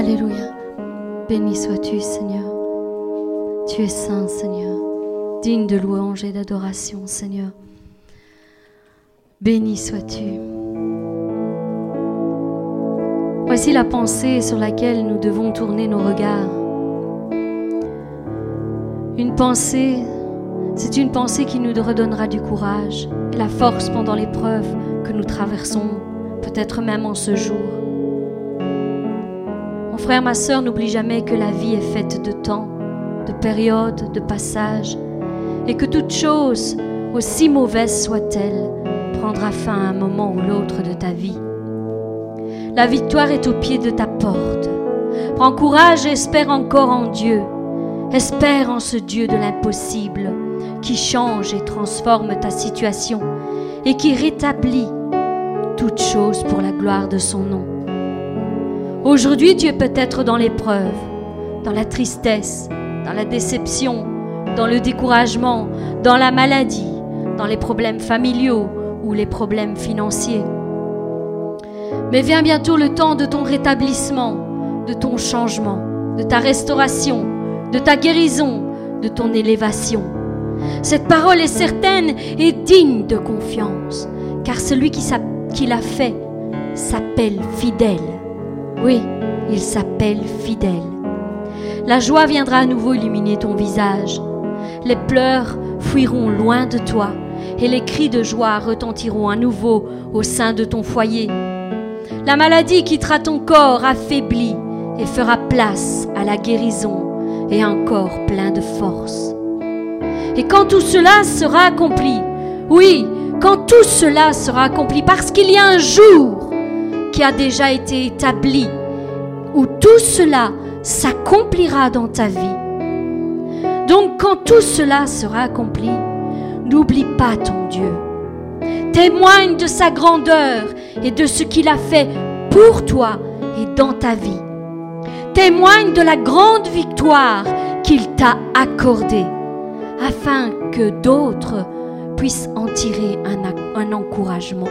Alléluia. Béni sois-tu, Seigneur. Tu es saint, Seigneur, digne de louange et d'adoration, Seigneur. Béni sois-tu. Voici la pensée sur laquelle nous devons tourner nos regards. Une pensée, c'est une pensée qui nous redonnera du courage et la force pendant l'épreuve que nous traversons, peut-être même en ce jour. Frère, ma soeur, n'oublie jamais que la vie est faite de temps, de périodes, de passages, et que toute chose, aussi mauvaise soit-elle, prendra fin à un moment ou l'autre de ta vie. La victoire est au pied de ta porte. Prends courage et espère encore en Dieu. Espère en ce Dieu de l'impossible qui change et transforme ta situation et qui rétablit toutes choses pour la gloire de son nom. Aujourd'hui, tu es peut-être dans l'épreuve, dans la tristesse, dans la déception, dans le découragement, dans la maladie, dans les problèmes familiaux, ou les problèmes financiers. Mais vient bientôt le temps de ton rétablissement, de ton changement, de ta restauration, de ta guérison, de ton élévation. Cette parole est certaine et digne de confiance, car celui qui, qui l'a fait s'appelle fidèle. Oui, il s'appelle fidèle. La joie viendra à nouveau illuminer ton visage. Les pleurs fuiront loin de toi et les cris de joie retentiront à nouveau au sein de ton foyer. La maladie quittera ton corps affaibli et fera place à la guérison et un corps plein de force. Et quand tout cela sera accompli, oui, quand tout cela sera accompli, parce qu'il y a un jour qui a déjà été établi, où tout cela s'accomplira dans ta vie. Donc quand tout cela sera accompli, N'oublie pas ton Dieu. Témoigne de sa grandeur et de ce qu'il a fait pour toi et dans ta vie. Témoigne de la grande victoire qu'il t'a accordée afin que d'autres puissent en tirer un, un, encouragement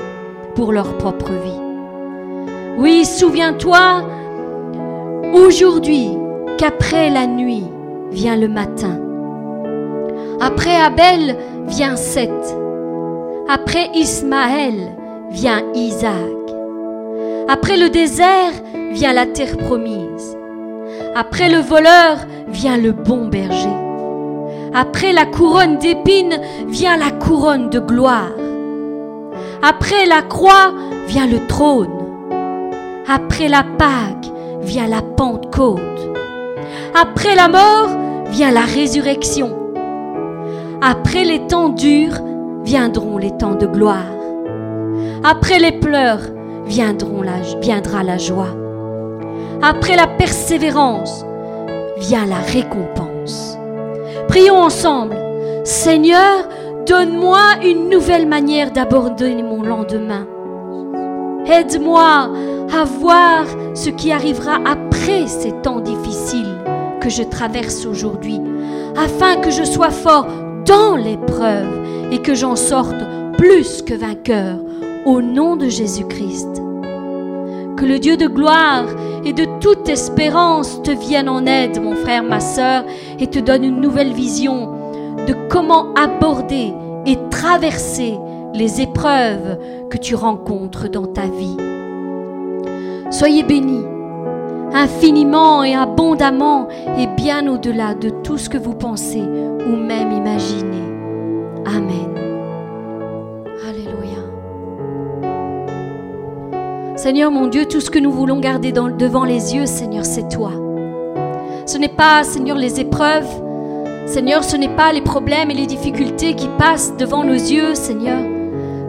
pour leur propre vie. Oui, souviens-toi aujourd'hui qu'après la nuit vient le matin. Après Abel vient Seth. Après Ismaël vient Isaac. Après le désert vient la terre promise. Après le voleur vient le bon berger. Après la couronne d'épines vient la couronne de gloire. Après la croix vient le trône. Après la Pâque vient la Pentecôte. Après la mort vient la résurrection. Après les temps durs viendront les temps de gloire. Après les pleurs viendra la joie. Après la persévérance vient la récompense. Prions ensemble. Seigneur, donne-moi une nouvelle manière d'aborder mon lendemain. Aide-moi à voir ce qui arrivera après ces temps difficiles que je traverse aujourd'hui, afin que je sois fort dans l'épreuve et que j'en sorte plus que vainqueur au nom de Jésus-Christ. Que le Dieu de gloire et de toute espérance te vienne en aide, mon frère, ma sœur, et te donne une nouvelle vision de comment aborder et traverser les épreuves que tu rencontres dans ta vie. Soyez bénis infiniment et abondamment et bien au-delà de tout ce que vous pensez ou même imaginez. Amen. Alléluia. Seigneur mon Dieu, tout ce que nous voulons garder devant les yeux, Seigneur, c'est toi. Ce n'est pas, Seigneur, les épreuves. Seigneur, ce n'est pas les problèmes et les difficultés qui passent devant nos yeux, Seigneur.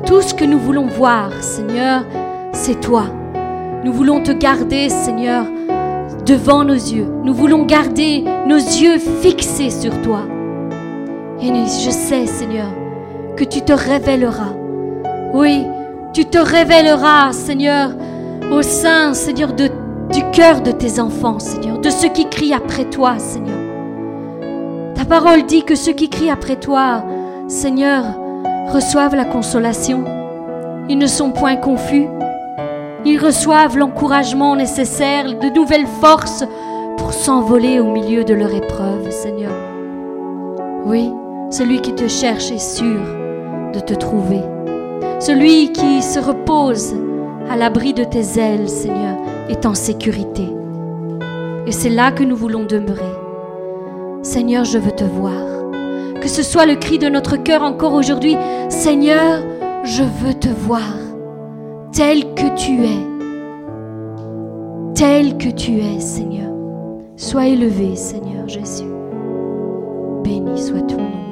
Tout ce que nous voulons voir, Seigneur, c'est toi. Nous voulons te garder, Seigneur, devant nos yeux. Nous voulons garder nos yeux fixés sur toi. Et je sais, Seigneur, que tu te révéleras. Oui, tu te révéleras, Seigneur, au sein, Seigneur, du cœur de tes enfants, Seigneur, de ceux qui crient après toi, Seigneur. Ta parole dit que ceux qui crient après toi, Seigneur, reçoivent la consolation. Ils ne sont point confus. ils reçoivent l'encouragement nécessaire, de nouvelles forces pour s'envoler au milieu de leur épreuve, Seigneur. Oui, celui qui te cherche est sûr de te trouver. Celui qui se repose à l'abri de tes ailes, Seigneur, est en sécurité. Et c'est là que nous voulons demeurer. Seigneur, je veux te voir. Que ce soit le cri de notre cœur encore aujourd'hui, Seigneur, je veux te voir tel que tu es. Tel que tu es, Seigneur. Sois élevé, Seigneur Jésus. Béni soit ton nom.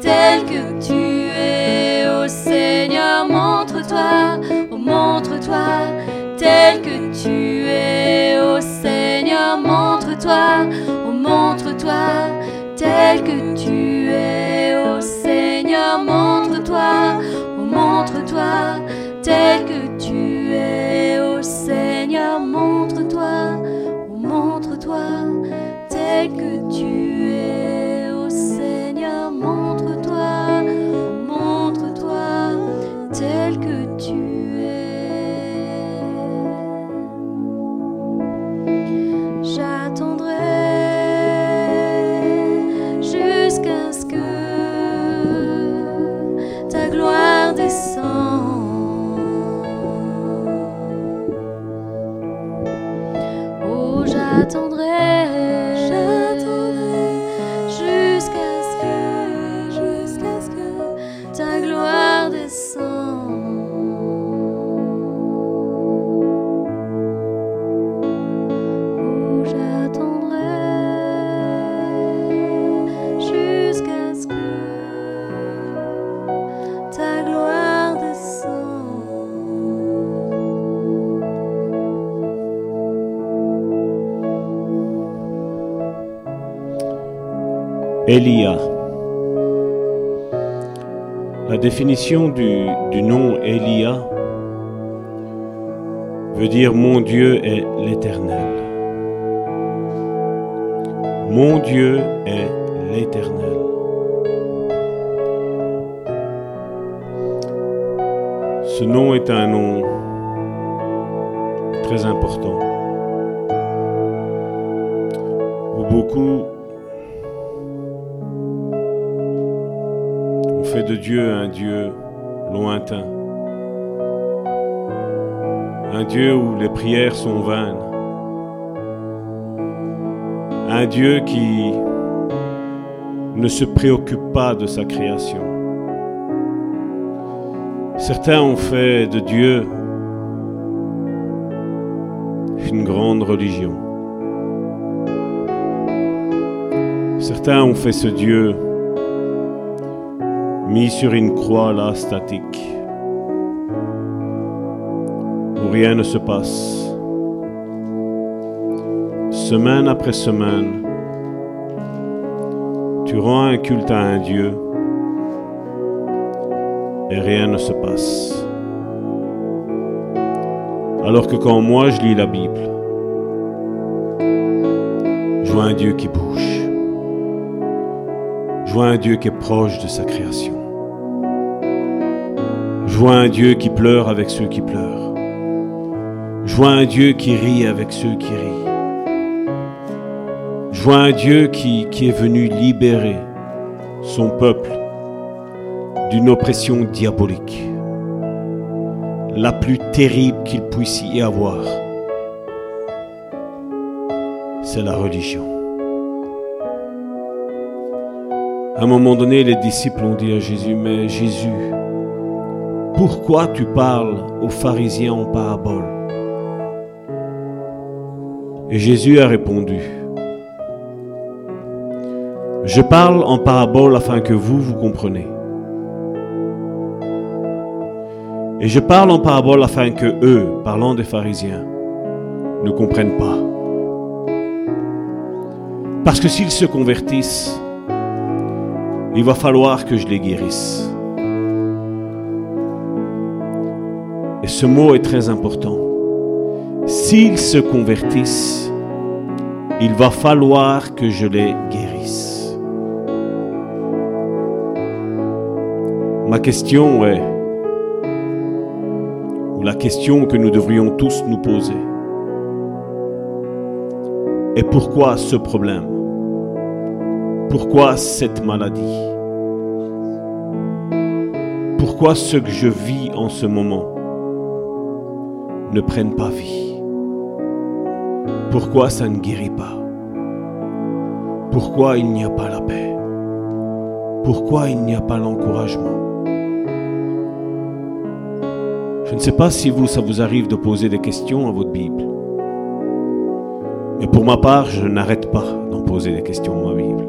tel que tu es. Ô Seigneur, montre-toi, montre-toi, tel que tu es. Ô Seigneur, montre-toi, montre-toi, tel que tu es. Ô Seigneur, montre-toi, montre-toi, tel que Elia. La définition du, nom Elia veut dire mon Dieu est l'éternel. Mon Dieu est l'éternel. Ce nom est un nom très important. Beaucoup de Dieu un Dieu lointain. Un Dieu où les prières sont vaines. Un Dieu qui ne se préoccupe pas de sa création. Certains ont fait de Dieu une grande religion. Certains ont fait ce Dieu mis sur une croix là statique, où rien ne se passe. Semaine après semaine, tu rends un culte à un Dieu et rien ne se passe. Alors que quand moi je lis la Bible, je vois un Dieu qui bouge. Je vois un Dieu qui est proche de sa création. Je vois un Dieu qui pleure avec ceux qui pleurent. Je vois un Dieu qui rit avec ceux qui rient. Je vois un Dieu qui, qui est venu libérer son peuple d'une oppression diabolique, la plus terrible qu'il puisse y avoir. C'est la religion. À un moment donné, les disciples ont dit à Jésus, mais Jésus, pourquoi tu parles aux pharisiens en parabole? Et Jésus a répondu, je parle en parabole afin que vous, vous compreniez. Et je parle en parabole afin que eux, parlant des pharisiens, ne comprennent pas. Parce que s'ils se convertissent, il va falloir que je les guérisse. Et ce mot est très important. S'ils se convertissent, il va falloir que je les guérisse. Ma question est, ou la question que nous devrions tous nous poser, est pourquoi ce problème? Pourquoi cette maladie? Pourquoi ce que je vis en ce moment? Ne prenne pas vie Pourquoi ça ne guérit pas? Pourquoi il n'y a pas la paix? Pourquoi il n'y a pas l'encouragement? Je ne sais pas si vous, ça vous arrive de poser des questions à votre Bible. Mais pour ma part, je n'arrête pas d'en poser des questions à ma Bible.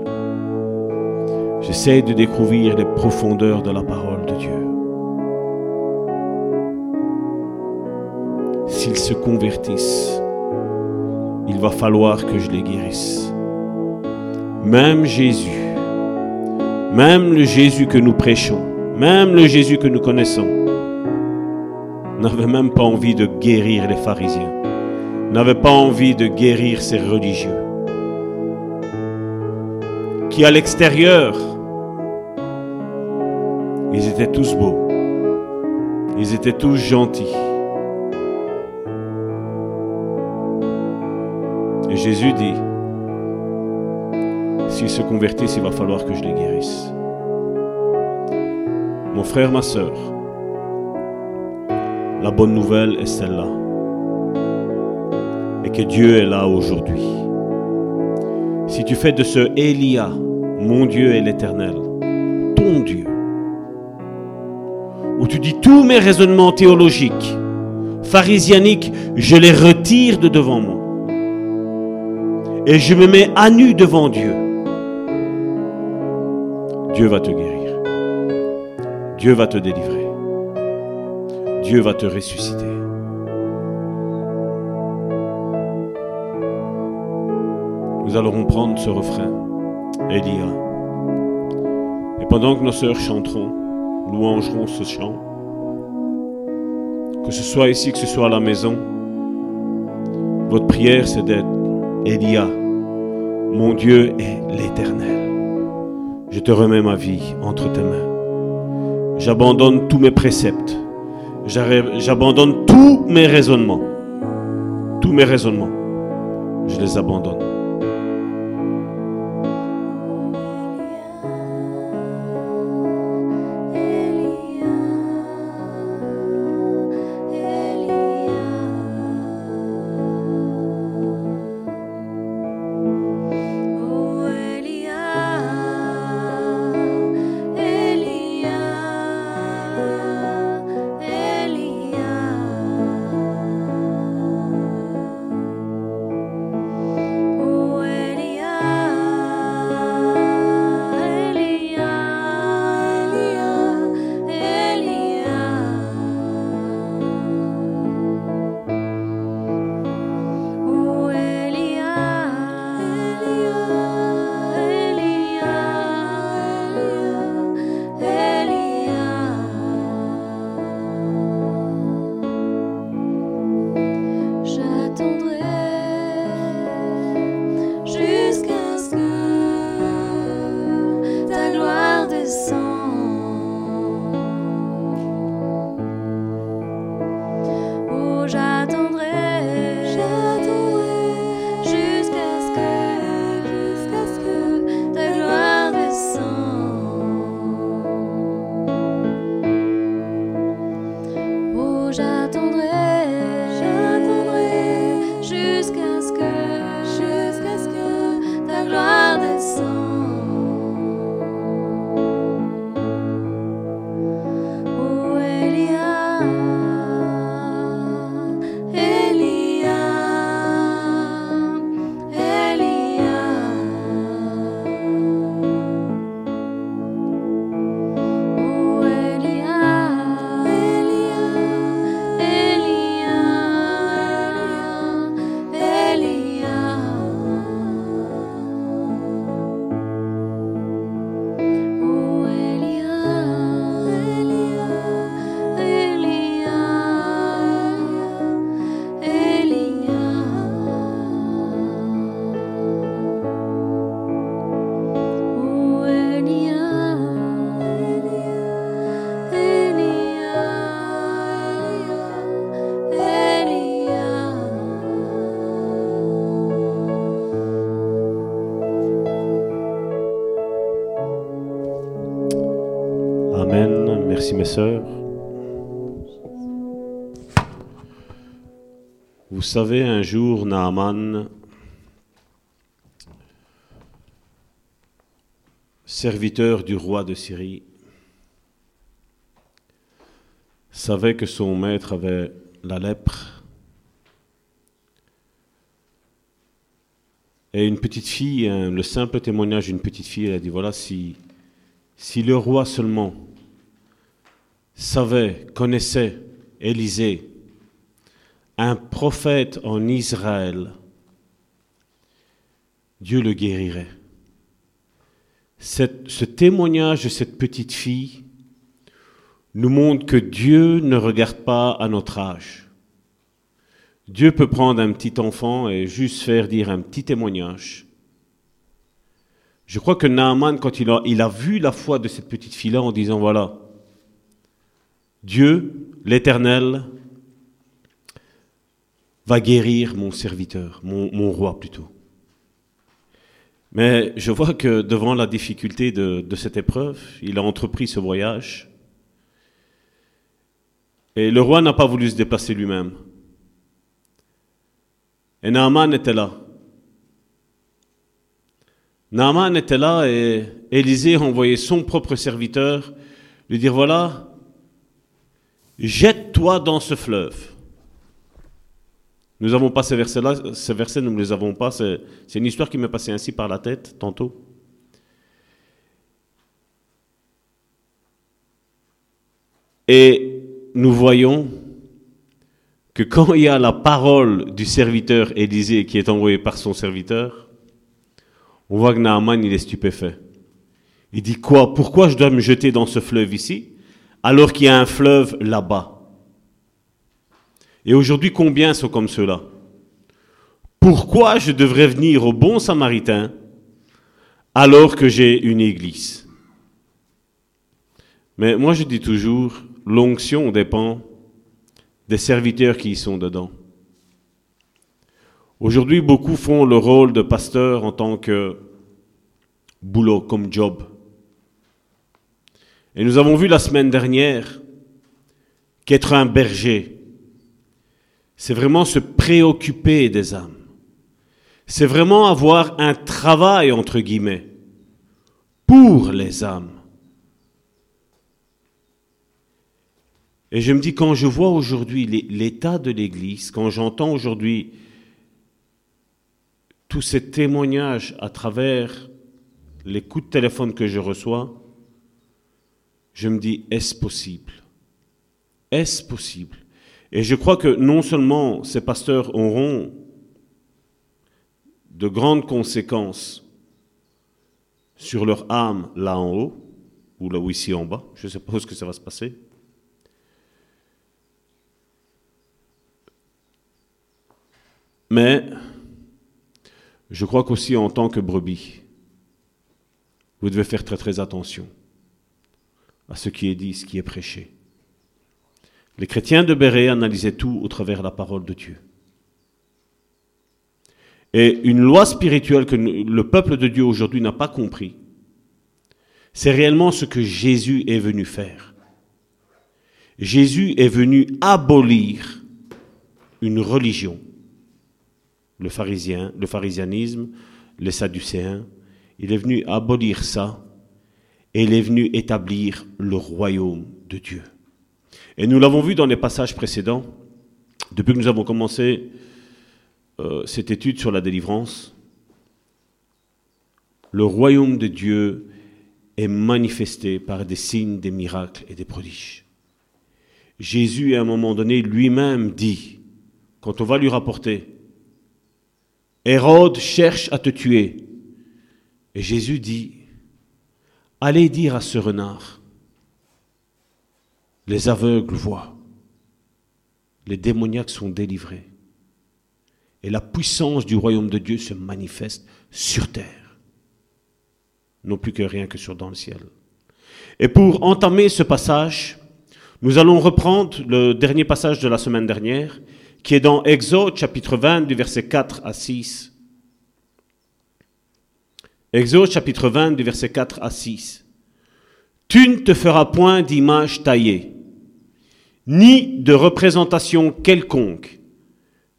J'essaie de découvrir les profondeurs de la parole de Dieu. Se convertissent, il va falloir que je les guérisse. Même Jésus, même le Jésus que nous prêchons, même le Jésus que nous connaissons, n'avait même pas envie de guérir les pharisiens, n'avait pas envie de guérir ces religieux, qui à l'extérieur, ils étaient tous beaux, ils étaient tous gentils. Jésus dit, s'ils se convertissent, il va falloir que je les guérisse. Mon frère, ma soeur, la bonne nouvelle est celle-là. Et que Dieu est là aujourd'hui. Si tu fais de ce Elia, mon Dieu est l'Éternel, ton Dieu, où tu dis tous mes raisonnements théologiques, pharisianiques, je les retire de devant moi. Et je me mets à nu devant Dieu. Dieu va te guérir. Dieu va te délivrer. Dieu va te ressusciter. Nous allons prendre ce refrain, Elia. Et pendant que nos sœurs chanteront, louangeront ce chant, que ce soit ici, que ce soit à la maison, votre prière c'est d'être Elia. Mon Dieu est l'éternel. Je te remets ma vie entre tes mains. J'abandonne tous mes préceptes. J'abandonne tous mes raisonnements. Tous mes raisonnements. Je les abandonne. Savez, un jour, Naaman, serviteur du roi de Syrie, savait que son maître avait la lèpre. Et une petite fille, le simple témoignage d'une petite fille, elle a dit, voilà, si, si le roi seulement savait, connaissait Élisée, un prophète en Israël, Dieu le guérirait. ce témoignage de cette petite fille nous montre que Dieu ne regarde pas à notre âge. Dieu peut prendre un petit enfant et juste faire dire un petit témoignage. Je crois que Naaman, quand il a, il a vu la foi de cette petite fille-là en disant, voilà, Dieu, l'Éternel, va guérir mon serviteur, mon, roi plutôt. Mais je vois que devant la difficulté de, cette épreuve, il a entrepris ce voyage. Et le roi n'a pas voulu se déplacer lui-même. Et Naaman était là. Naaman était là et Élisée a son propre serviteur lui dire, voilà, jette-toi dans ce fleuve. Nous n'avons pas ces versets-là, ces versets, nous ne les avons pas. C'est une histoire qui m'est passée ainsi par la tête tantôt. Et nous voyons que quand il y a la parole du serviteur Élisée qui est envoyée par son serviteur, on voit que Naaman, il est stupéfait. Il dit quoi? Pourquoi je dois me jeter dans ce fleuve ici alors qu'il y a un fleuve là-bas? Et aujourd'hui, combien sont comme cela Pourquoi je devrais venir au bon samaritain alors que j'ai une église? Mais moi, je dis toujours, l'onction dépend des serviteurs qui y sont dedans. Aujourd'hui, beaucoup font le rôle de pasteur en tant que boulot, comme job. Et nous avons vu la semaine dernière qu'être un berger, c'est vraiment se préoccuper des âmes. C'est vraiment avoir un travail, entre guillemets, pour les âmes. Et je me dis, quand je vois aujourd'hui l'état de l'Église, quand j'entends aujourd'hui tous ces témoignages à travers les coups de téléphone que je reçois, je me dis, est-ce possible? Est-ce possible? Et je crois que non seulement ces pasteurs auront de grandes conséquences sur leur âme là en haut, ou là ou ici en bas, je suppose que ça va se passer, Mais je crois qu'aussi en tant que brebis, vous devez faire très très attention à ce qui est dit, ce qui est prêché. Les chrétiens de Béret analysaient tout au travers de la parole de Dieu. Et une loi spirituelle que le peuple de Dieu aujourd'hui n'a pas compris, c'est réellement ce que Jésus est venu faire. Jésus est venu abolir une religion le pharisien, le pharisianisme, les sadducéens. Il est venu abolir ça et il est venu établir le royaume de Dieu. Et nous l'avons vu dans les passages précédents, depuis que nous avons commencé euh, cette étude sur la délivrance. Le royaume de Dieu est manifesté par des signes, des miracles et des prodiges. Jésus, à un moment donné, lui-même dit, quand on va lui rapporter Hérode cherche à te tuer. Et Jésus dit, allez dire à ce renard, les aveugles voient, les démoniaques sont délivrés, et la puissance du royaume de Dieu se manifeste sur terre, non plus que rien que sur dans le ciel. Et pour entamer ce passage, nous allons reprendre le dernier passage de la semaine dernière, qui est dans Exode chapitre 20 du verset 4 à 6. Exode chapitre 20 du verset 4 à 6. Tu ne te feras point d'image taillée, ni de représentation quelconque,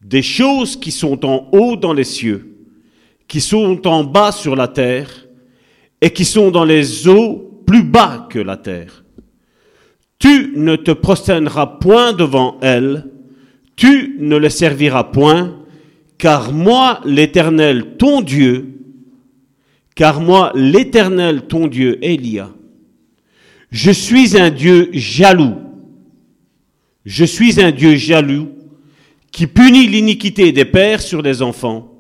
des choses qui sont en haut dans les cieux, qui sont en bas sur la terre, et qui sont dans les eaux plus bas que la terre. Tu ne te prosterneras point devant elles, tu ne le serviras point, car moi, l'Éternel, ton Dieu, car moi, l'Éternel, ton Dieu, Elia, je suis un Dieu jaloux. Je suis un Dieu jaloux qui punit l'iniquité des pères sur les enfants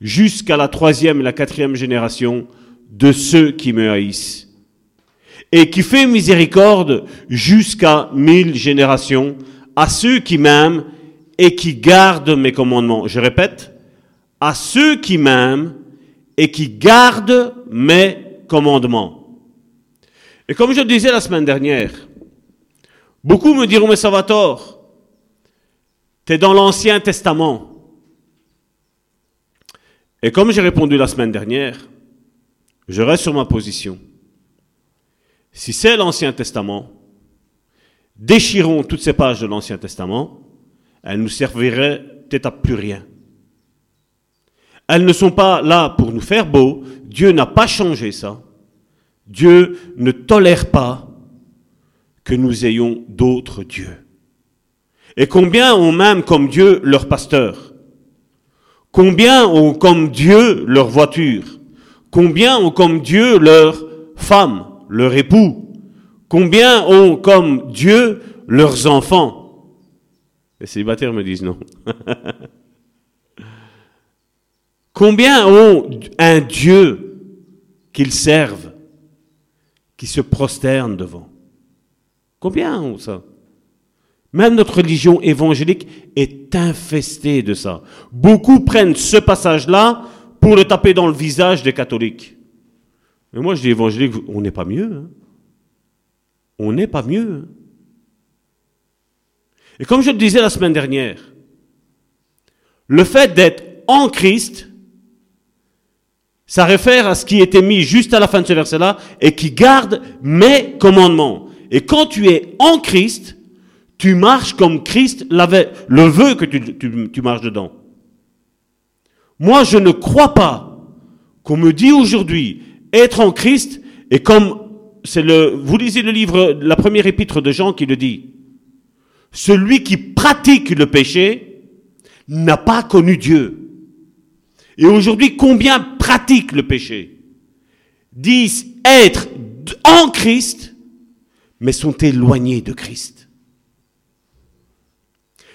jusqu'à la troisième et la quatrième génération de ceux qui me haïssent, et qui fait miséricorde jusqu'à mille générations à ceux qui m'aiment et qui gardent mes commandements. Je répète, à ceux qui m'aiment et qui gardent mes commandements. Et comme je le disais la semaine dernière, beaucoup me diront, mais ça va tort, tu es dans l'Ancien Testament. Et comme j'ai répondu la semaine dernière, je reste sur ma position. Si c'est l'Ancien Testament, déchirons toutes ces pages de l'Ancien Testament, elles nous serviraient peut-être à plus rien. Elles ne sont pas là pour nous faire beau. Dieu n'a pas changé ça. Dieu ne tolère pas que nous ayons d'autres dieux. Et combien ont même comme Dieu leur pasteur. Combien ont comme Dieu leur voiture. Combien ont comme Dieu leur femme, leur époux. Combien ont comme Dieu leurs enfants. Les célibataires me disent non. Combien ont un Dieu qu'ils servent, qui se prosternent devant Combien ça? Même notre religion évangélique est infestée de ça. Beaucoup prennent ce passage-là pour le taper dans le visage des catholiques. Mais moi, je dis évangélique, on n'est pas mieux. Hein. On n'est pas mieux. Hein. Et comme je le disais la semaine dernière, le fait d'être en Christ ça réfère à ce qui était mis juste à la fin de ce verset-là et qui garde mes commandements. Et quand tu es en Christ, tu marches comme Christ l'avait, le veut que tu, tu marches dedans. Moi, je ne crois pas qu'on me dit aujourd'hui être en Christ et comme c'est le, vous lisez le livre, la première épître de Jean qui le dit. Celui qui pratique le péché n'a pas connu Dieu. Et aujourd'hui, combien pratiquent le péché? Disent être en Christ, mais sont éloignés de Christ.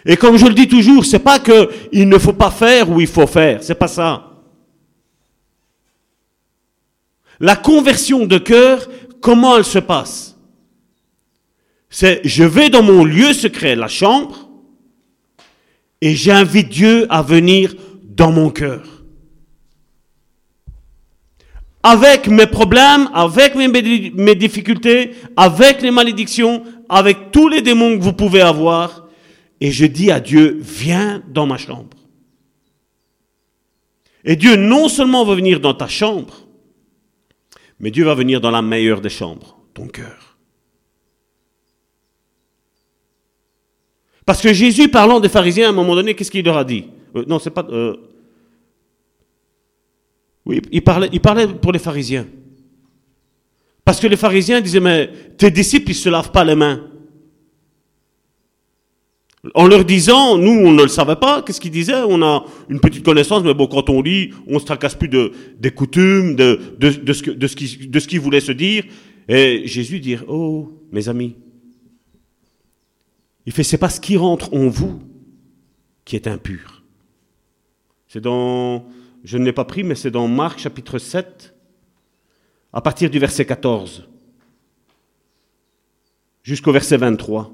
Et comme je le dis toujours, c'est pas que il ne faut pas faire ou il faut faire, c'est pas ça. La conversion de cœur, comment elle se passe? C'est je vais dans mon lieu secret, la chambre, et j'invite Dieu à venir dans mon cœur avec mes problèmes, avec mes, difficultés, avec les malédictions, avec tous les démons que vous pouvez avoir, et je dis à Dieu, viens dans ma chambre. Et Dieu non seulement va venir dans ta chambre, mais Dieu va venir dans la meilleure des chambres, ton cœur. Parce que Jésus, parlant des pharisiens, à un moment donné, qu'est-ce qu'il leur a dit? Euh, Non, c'est pas. Euh, oui, il parlait, il parlait pour les pharisiens. Parce que les pharisiens disaient, mais tes disciples, ils ne se lavent pas les mains. En leur disant, nous, on ne le savait pas, qu'est-ce qu'ils disaient? On a une petite connaissance, mais bon, quand on lit, on ne se tracasse plus de, des coutumes, de, de, de ce, de, ce qui, de ce voulait se dire. Et Jésus dit, oh, mes amis, il fait, c'est pas ce qui rentre en vous qui est impur. C'est dans je ne l'ai pas pris, mais c'est dans Marc chapitre 7, à partir du verset 14 jusqu'au verset 23.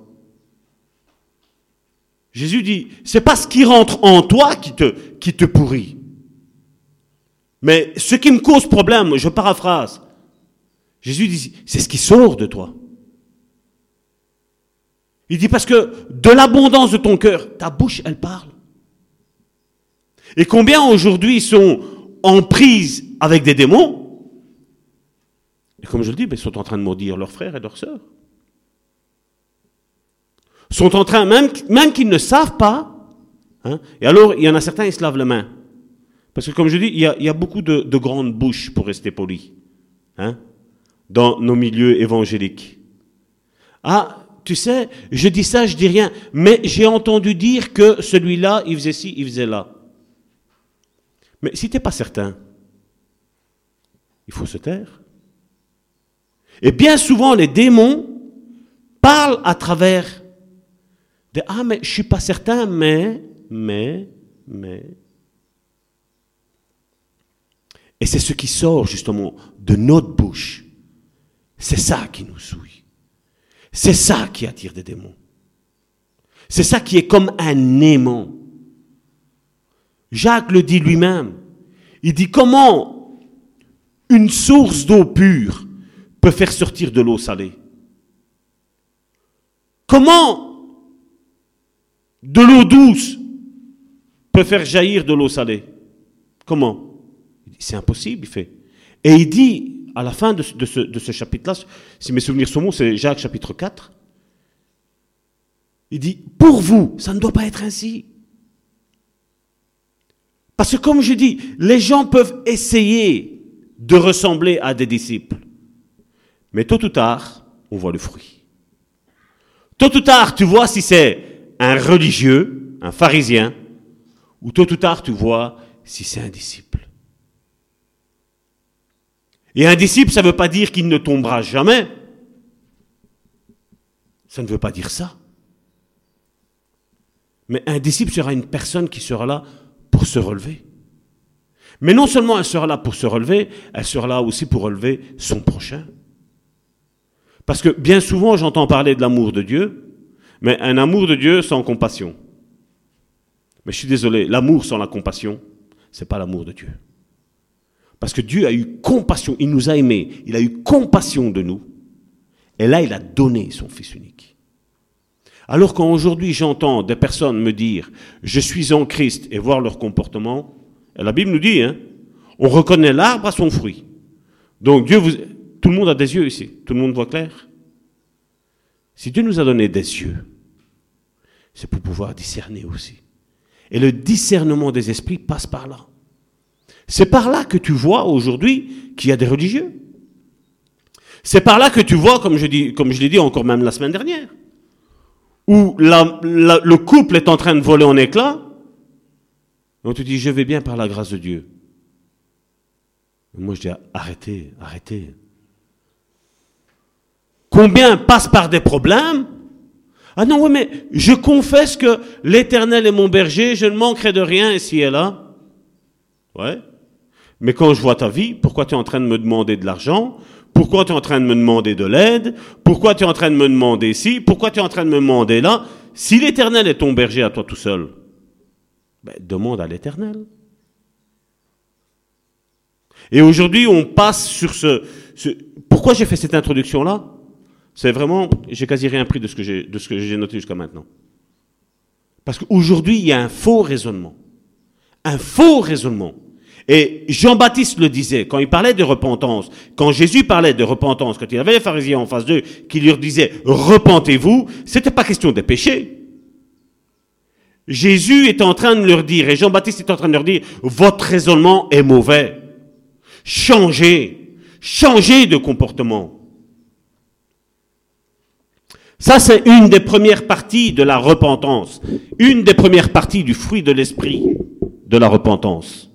Jésus dit, c'est pas ce qui rentre en toi qui te, qui te pourrit. Mais ce qui me cause problème, je paraphrase. Jésus dit, c'est ce qui sort de toi. Il dit parce que de l'abondance de ton cœur, ta bouche, elle parle. Et combien aujourd'hui sont en prise avec des démons Et comme je le dis, ils sont en train de maudire leurs frères et leurs sœurs. Sont en train, même, même qu'ils ne savent pas, hein, et alors il y en a certains, ils se lavent les mains. Parce que comme je dis, il y a, beaucoup de, grandes bouches, pour rester poli, hein, dans nos milieux évangéliques. Ah, tu sais, je dis ça, je dis rien, mais j'ai entendu dire que celui-là, il faisait ci, il faisait là. Mais si tu n'es pas certain, il faut se taire. Et bien souvent, les démons parlent à travers de Ah, mais je ne suis pas certain, mais, mais, mais. Et c'est ce qui sort justement de notre bouche. C'est ça qui nous souille. C'est ça qui attire des démons. C'est ça qui est comme un aimant. Jacques le dit lui-même. Il dit comment une source d'eau pure peut faire sortir de l'eau salée? Comment de l'eau douce peut faire jaillir de l'eau salée? Comment? C'est impossible, il fait. Et il dit, à la fin de, ce, chapitre-là, si mes souvenirs sont bons, c'est Jacques chapitre 4, il dit, pour vous, ça ne doit pas être ainsi. Parce que comme je dis, les gens peuvent essayer de ressembler à des disciples. Mais tôt ou tard, on voit le fruit. Tôt ou tard, tu vois si c'est un religieux, un pharisien, ou tôt ou tard, tu vois si c'est un disciple. Et un disciple, ça ne veut pas dire qu'il ne tombera jamais. Ça ne veut pas dire ça. Mais un disciple sera une personne qui sera là pour se relever. Mais non seulement elle sera là pour se relever, elle sera là aussi pour relever son prochain. Parce que bien souvent, j'entends parler de l'amour de Dieu, mais un amour de Dieu sans compassion. Mais je suis désolé, l'amour sans la compassion, c'est pas l'amour de Dieu. Parce que Dieu a eu compassion, il nous a aimés, il a eu compassion de nous. Et là, il a donné son Fils unique. Alors qu'aujourd'hui j'entends des personnes me dire je suis en Christ et voir leur comportement, et la Bible nous dit, hein, on reconnaît l'arbre à son fruit. Donc Dieu vous, tout le monde a des yeux ici, tout le monde voit clair? Si Dieu nous a donné des yeux, c'est pour pouvoir discerner aussi. Et le discernement des esprits passe par là. C'est par là que tu vois aujourd'hui qu'il y a des religieux. C'est par là que tu vois, comme je, dis, comme je l'ai dit encore même la semaine dernière, où le couple est en train de voler en éclats, on te dit, je vais bien par la grâce de Dieu. moi, je dis, arrêtez, arrêtez. Combien passent par des problèmes? Ah non, oui, mais je confesse que l'Éternel est mon berger, je ne manquerai de rien ici et là. Ouais. Mais quand je vois ta vie, pourquoi tu es en train de me demander de l'argent? Pourquoi tu es en train de me demander de l'aide? Pourquoi tu es en train de me demander ci? Pourquoi tu es en train de me demander là? Si l'Éternel est ton berger à toi tout seul, ben, demande à l'Éternel. Et aujourd'hui, on passe sur ce... Pourquoi j'ai fait cette introduction-là? C'est vraiment... J'ai quasi rien pris de ce que j'ai noté jusqu'à maintenant. Parce qu'aujourd'hui, il y a un faux raisonnement. Un faux raisonnement et Jean-Baptiste le disait, quand il parlait de repentance, quand Jésus parlait de repentance, quand il avait les pharisiens en face d'eux, qui leur disaient repentez-vous, c'était pas question des péchés. Jésus est en train de leur dire, et Jean-Baptiste est en train de leur dire, votre raisonnement est mauvais. Changez. Changez de comportement. Ça, c'est une des premières parties de la repentance. Une des premières parties du fruit de l'esprit de la repentance.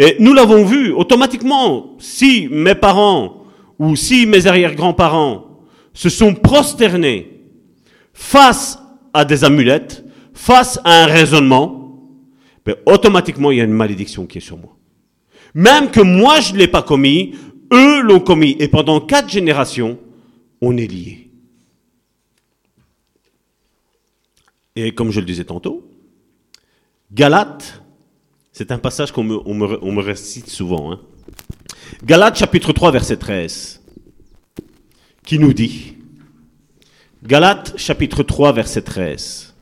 Et nous l'avons vu, automatiquement, si mes parents ou si mes arrière-grands-parents se sont prosternés face à des amulettes, face à un raisonnement, ben, automatiquement il y a une malédiction qui est sur moi. Même que moi je ne l'ai pas commis, eux l'ont commis. Et pendant quatre générations, on est liés. Et comme je le disais tantôt, Galate c'est un passage qu'on me, récite souvent. Hein. Galates chapitre 3 verset 13, qui nous dit, Galates chapitre 3 verset 13.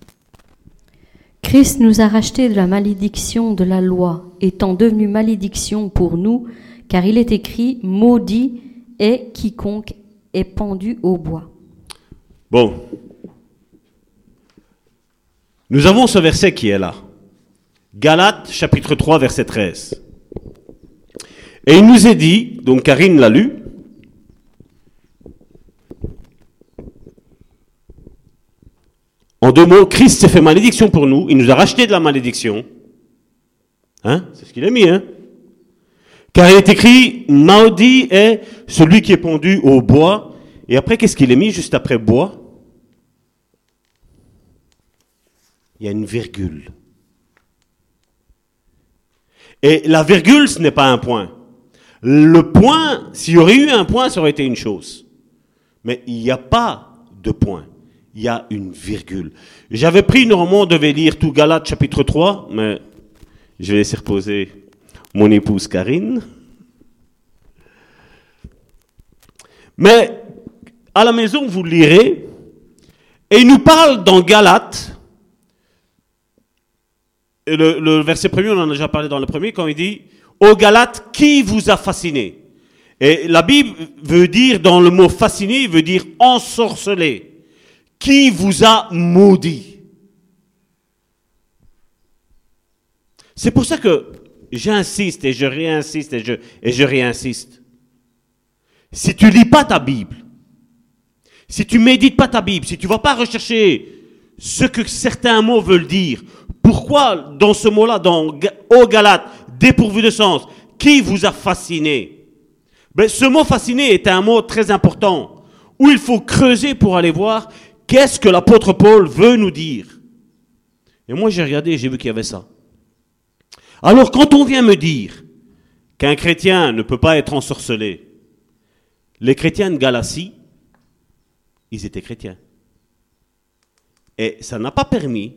Christ nous a rachetés de la malédiction de la loi, étant devenu malédiction pour nous, car il est écrit, maudit est quiconque est pendu au bois. Bon. Nous avons ce verset qui est là. Galates chapitre 3 verset 13. Et il nous est dit, donc Karine l'a lu, en deux mots, Christ s'est fait malédiction pour nous, il nous a racheté de la malédiction. Hein C'est ce qu'il a mis, hein Car il est écrit, maudit est celui qui est pendu au bois. Et après, qu'est-ce qu'il a mis juste après bois? Il y a une virgule. Et la virgule, ce n'est pas un point. Le point, s'il y aurait eu un point, ça aurait été une chose. Mais il n'y a pas de point. Il y a une virgule. J'avais pris normalement, on devait lire tout Galate chapitre 3, mais je vais laisser reposer mon épouse Karine. Mais à la maison, vous lirez, et il nous parle dans Galate, le, verset premier, on en a déjà parlé dans le premier, quand il dit, Ô Galates, qui vous a fasciné? Et la Bible veut dire, dans le mot fasciné, veut dire ensorcelé. Qui vous a maudit? C'est pour ça que j'insiste et je réinsiste et je, et je réinsiste. Si tu lis pas ta Bible, si tu médites pas ta Bible, si tu vas pas rechercher ce que certains mots veulent dire, pourquoi dans ce mot-là, dans au Galate, dépourvu de sens, qui vous a fasciné? Ben, Ce mot fasciné est un mot très important, où il faut creuser pour aller voir qu'est-ce que l'apôtre Paul veut nous dire. Et moi j'ai regardé j'ai vu qu'il y avait ça. Alors quand on vient me dire qu'un chrétien ne peut pas être ensorcelé, les chrétiens de Galatie, ils étaient chrétiens. Et ça n'a pas permis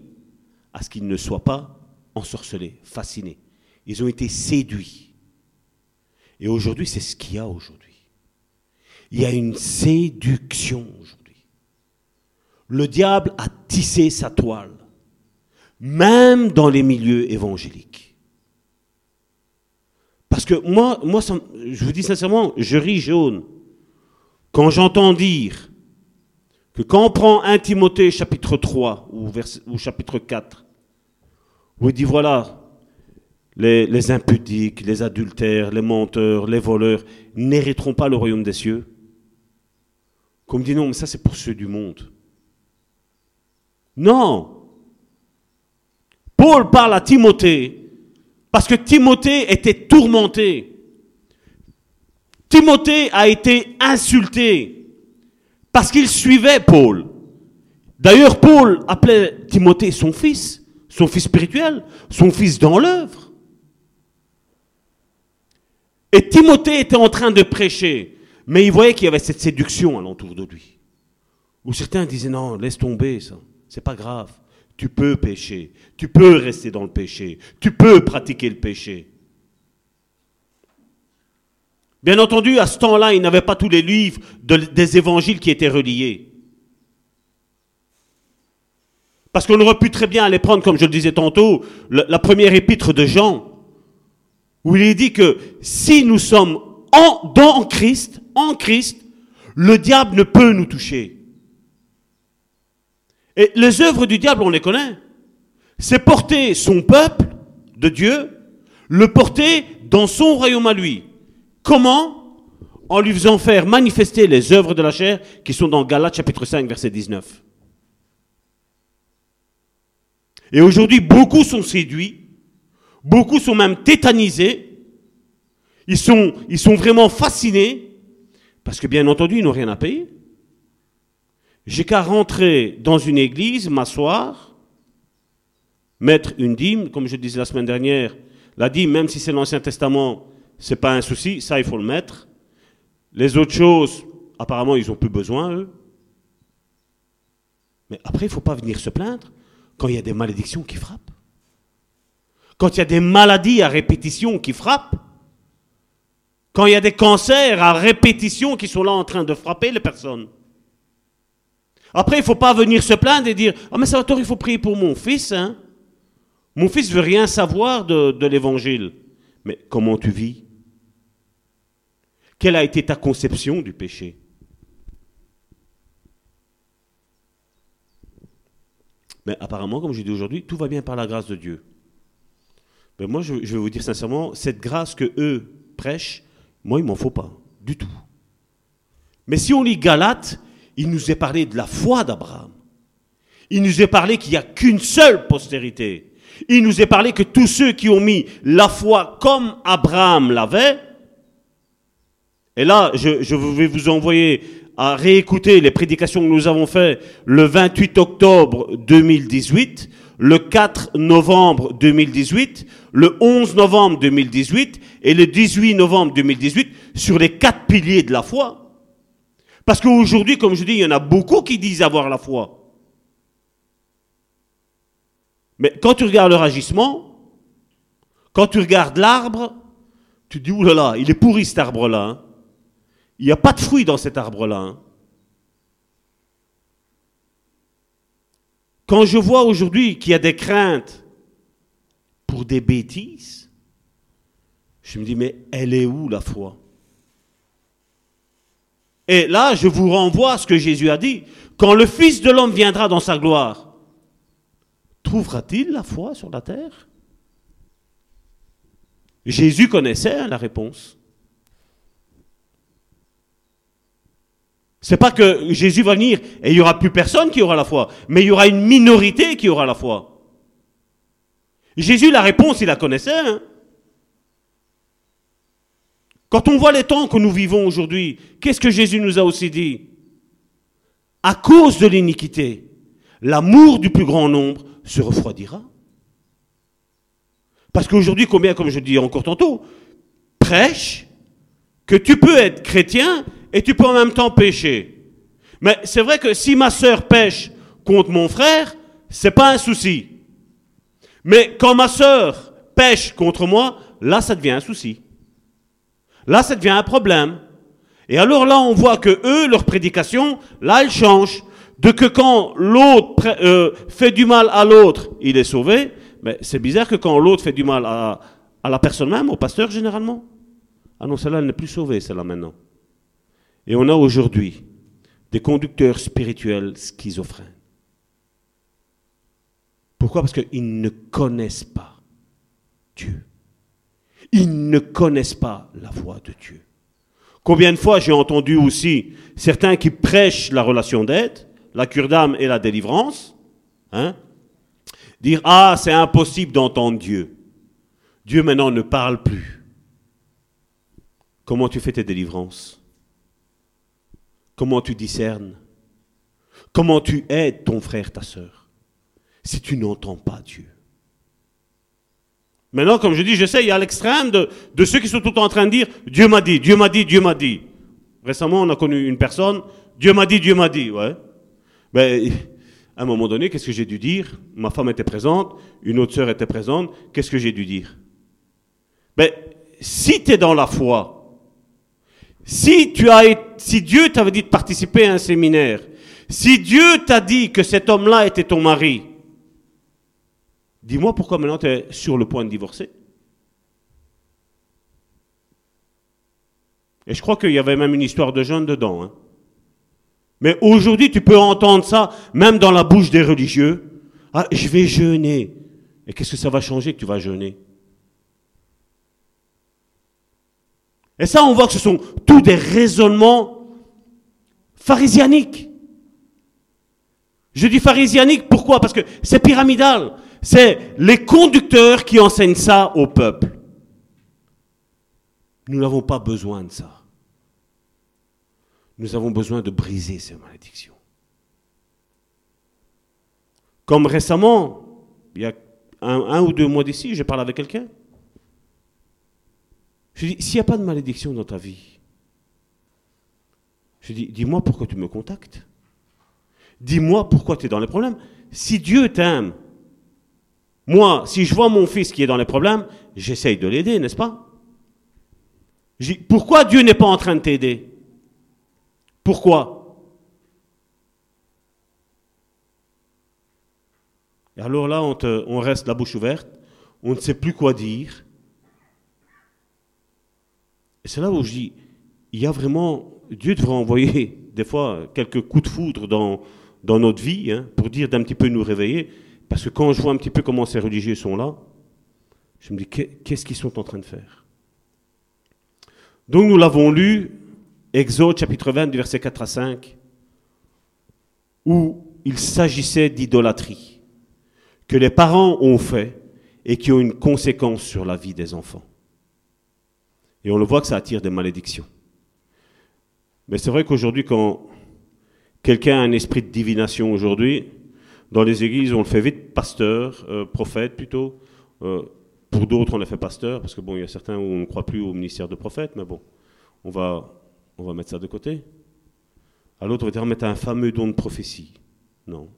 à ce qu'ils ne soient pas ensorcelés, fascinés. Ils ont été séduits. Et aujourd'hui, c'est ce qu'il y a aujourd'hui. Il y a une séduction aujourd'hui. Le diable a tissé sa toile, même dans les milieux évangéliques. Parce que moi, moi je vous dis sincèrement, je ris jaune quand j'entends dire quand on prend 1 Timothée chapitre 3 ou, ou chapitre 4, où il dit voilà, les, impudiques, les adultères, les menteurs, les voleurs n'hériteront pas le royaume des cieux. Comme dit non, mais ça c'est pour ceux du monde. Non. Paul parle à Timothée parce que Timothée était tourmenté. Timothée a été insulté parce qu'il suivait Paul. D'ailleurs, Paul appelait Timothée son fils, son fils spirituel, son fils dans l'œuvre. Et Timothée était en train de prêcher, mais il voyait qu'il y avait cette séduction alentour de lui. Où certains disaient non, laisse tomber ça, c'est pas grave. Tu peux pécher, tu peux rester dans le péché, tu peux pratiquer le péché. Bien entendu, à ce temps-là, il n'avait pas tous les livres des évangiles qui étaient reliés. Parce qu'on aurait pu très bien aller prendre, comme je le disais tantôt, la première épître de Jean, où il est dit que si nous sommes en, dans Christ, en Christ, le diable ne peut nous toucher. Et les œuvres du diable, on les connaît. C'est porter son peuple de Dieu, le porter dans son royaume à lui. Comment En lui faisant faire manifester les œuvres de la chair qui sont dans Galates chapitre 5 verset 19. Et aujourd'hui, beaucoup sont séduits Beaucoup sont même tétanisés. Ils sont, ils sont vraiment fascinés parce que bien entendu, ils n'ont rien à payer. J'ai qu'à rentrer dans une église, m'asseoir, mettre une dîme, comme je disais la semaine dernière. La dîme, même si c'est l'Ancien Testament, c'est pas un souci, ça il faut le mettre. Les autres choses, apparemment, ils ont plus besoin, eux. Mais après, il faut pas venir se plaindre quand il y a des malédictions qui frappent quand il y a des maladies à répétition qui frappent, quand il y a des cancers à répétition qui sont là en train de frapper les personnes. Après, il ne faut pas venir se plaindre et dire Ah, mais Salvatore, il faut prier pour mon fils. Hein. Mon fils veut rien savoir de l'évangile. Mais comment tu vis? Quelle a été ta conception du péché? Mais apparemment, comme je dis aujourd'hui, tout va bien par la grâce de Dieu. Ben, moi, je, vais vous dire sincèrement, cette grâce que eux prêchent, moi, il m'en faut pas, du tout. Mais si on lit Galate, il nous est parlé de la foi d'Abraham. Il nous est parlé qu'il n'y a qu'une seule postérité. Il nous est parlé que tous ceux qui ont mis la foi comme Abraham l'avait, et là, je, vais vous envoyer à réécouter les prédications que nous avons faites le 28 octobre 2018, le 4 novembre 2018, le 11 novembre 2018 et le 18 novembre 2018 sur les quatre piliers de la foi. Parce qu'aujourd'hui, comme je dis, il y en a beaucoup qui disent avoir la foi. Mais quand tu regardes leur agissement, quand tu regardes l'arbre, tu te dis, oulala, il est pourri cet arbre-là. Hein. Il n'y a pas de fruits dans cet arbre-là. Hein. Quand je vois aujourd'hui qu'il y a des craintes pour des bêtises, je me dis, mais elle est où la foi? Et là, je vous renvoie à ce que Jésus a dit. Quand le Fils de l'homme viendra dans sa gloire, trouvera-t-il la foi sur la terre? Jésus connaissait hein, la réponse. C'est pas que Jésus va venir et il y aura plus personne qui aura la foi, mais il y aura une minorité qui aura la foi. Jésus, la réponse, il la connaissait. Hein. Quand on voit les temps que nous vivons aujourd'hui, qu'est-ce que Jésus nous a aussi dit? À cause de l'iniquité, l'amour du plus grand nombre se refroidira. Parce qu'aujourd'hui, combien, comme je dis encore tantôt, prêche que tu peux être chrétien et tu peux en même temps pécher. Mais c'est vrai que si ma sœur pêche contre mon frère, c'est pas un souci. Mais quand ma sœur pêche contre moi, là, ça devient un souci. Là, ça devient un problème. Et alors là, on voit que eux, leur prédication, là, elle change. De que quand l'autre euh, fait du mal à l'autre, il est sauvé. Mais c'est bizarre que quand l'autre fait du mal à, à la personne même, au pasteur généralement. Ah non, celle-là, elle n'est plus sauvée, celle-là maintenant. Et on a aujourd'hui des conducteurs spirituels schizophrènes. Pourquoi? Parce qu'ils ne connaissent pas Dieu. Ils ne connaissent pas la voix de Dieu. Combien de fois j'ai entendu aussi certains qui prêchent la relation d'aide, la cure d'âme et la délivrance, hein, dire Ah, c'est impossible d'entendre Dieu. Dieu maintenant ne parle plus. Comment tu fais tes délivrances? Comment tu discernes? Comment tu aides ton frère, ta sœur? Si tu n'entends pas Dieu. Maintenant, comme je dis, j'essaye à l'extrême de, de, ceux qui sont tout en train de dire Dieu m'a dit, Dieu m'a dit, Dieu m'a dit. Récemment, on a connu une personne, Dieu m'a dit, Dieu m'a dit, ouais. Mais ben, à un moment donné, qu'est-ce que j'ai dû dire? Ma femme était présente, une autre sœur était présente, qu'est-ce que j'ai dû dire? Ben, si tu es dans la foi, si, Dieu t'avait dit de participer à un séminaire, si Dieu t'a dit que cet homme-là était ton mari, dis-moi pourquoi maintenant tu es sur le point de divorcer. Et je crois qu'il y avait même une histoire de jeûne dedans. Hein. Mais aujourd'hui, tu peux entendre ça, même dans la bouche des religieux. Ah, je vais jeûner. Et qu'est-ce que ça va changer que tu vas jeûner? Et ça, on voit que ce sont tous des raisonnements pharisianiques. Je dis pharisianique, pourquoi? Parce que c'est pyramidal. C'est les conducteurs qui enseignent ça au peuple. Nous n'avons pas besoin de ça. Nous avons besoin de briser ces malédictions. Comme récemment, il y a un, un ou deux mois d'ici, j'ai parlé avec quelqu'un. Je dis, s'il n'y a pas de malédiction dans ta vie, je dis, dis-moi pourquoi tu me contactes. Dis-moi pourquoi tu es dans les problèmes. Si Dieu t'aime, moi, si je vois mon fils qui est dans les problèmes, j'essaye de l'aider, n'est-ce pas? Je dis, Pourquoi Dieu n'est pas en train de t'aider? Pourquoi? Et alors là, on, on reste la bouche ouverte, on ne sait plus quoi dire. Et c'est là où je dis, il y a vraiment, Dieu devrait envoyer des fois quelques coups de foudre dans, dans notre vie hein, pour dire d'un petit peu nous réveiller. Parce que quand je vois un petit peu comment ces religieux sont là, je me dis, qu'est-ce qu'ils sont en train de faire? Donc nous l'avons lu, Exode chapitre 20 du verset 4 à 5, où il s'agissait d'idolâtrie que les parents ont fait et qui ont une conséquence sur la vie des enfants. Et on le voit que ça attire des malédictions. Mais c'est vrai qu'aujourd'hui, quand quelqu'un a un esprit de divination aujourd'hui, Dans les églises, on le fait vite pasteur, euh, prophète plutôt. Euh, pour d'autres, on le fait pasteur, parce que bon, il y a certains où on ne croit plus au ministère de prophète, mais bon, on va, on va mettre ça de côté. À l'autre, on va dire mettre un fameux don de prophétie. Non.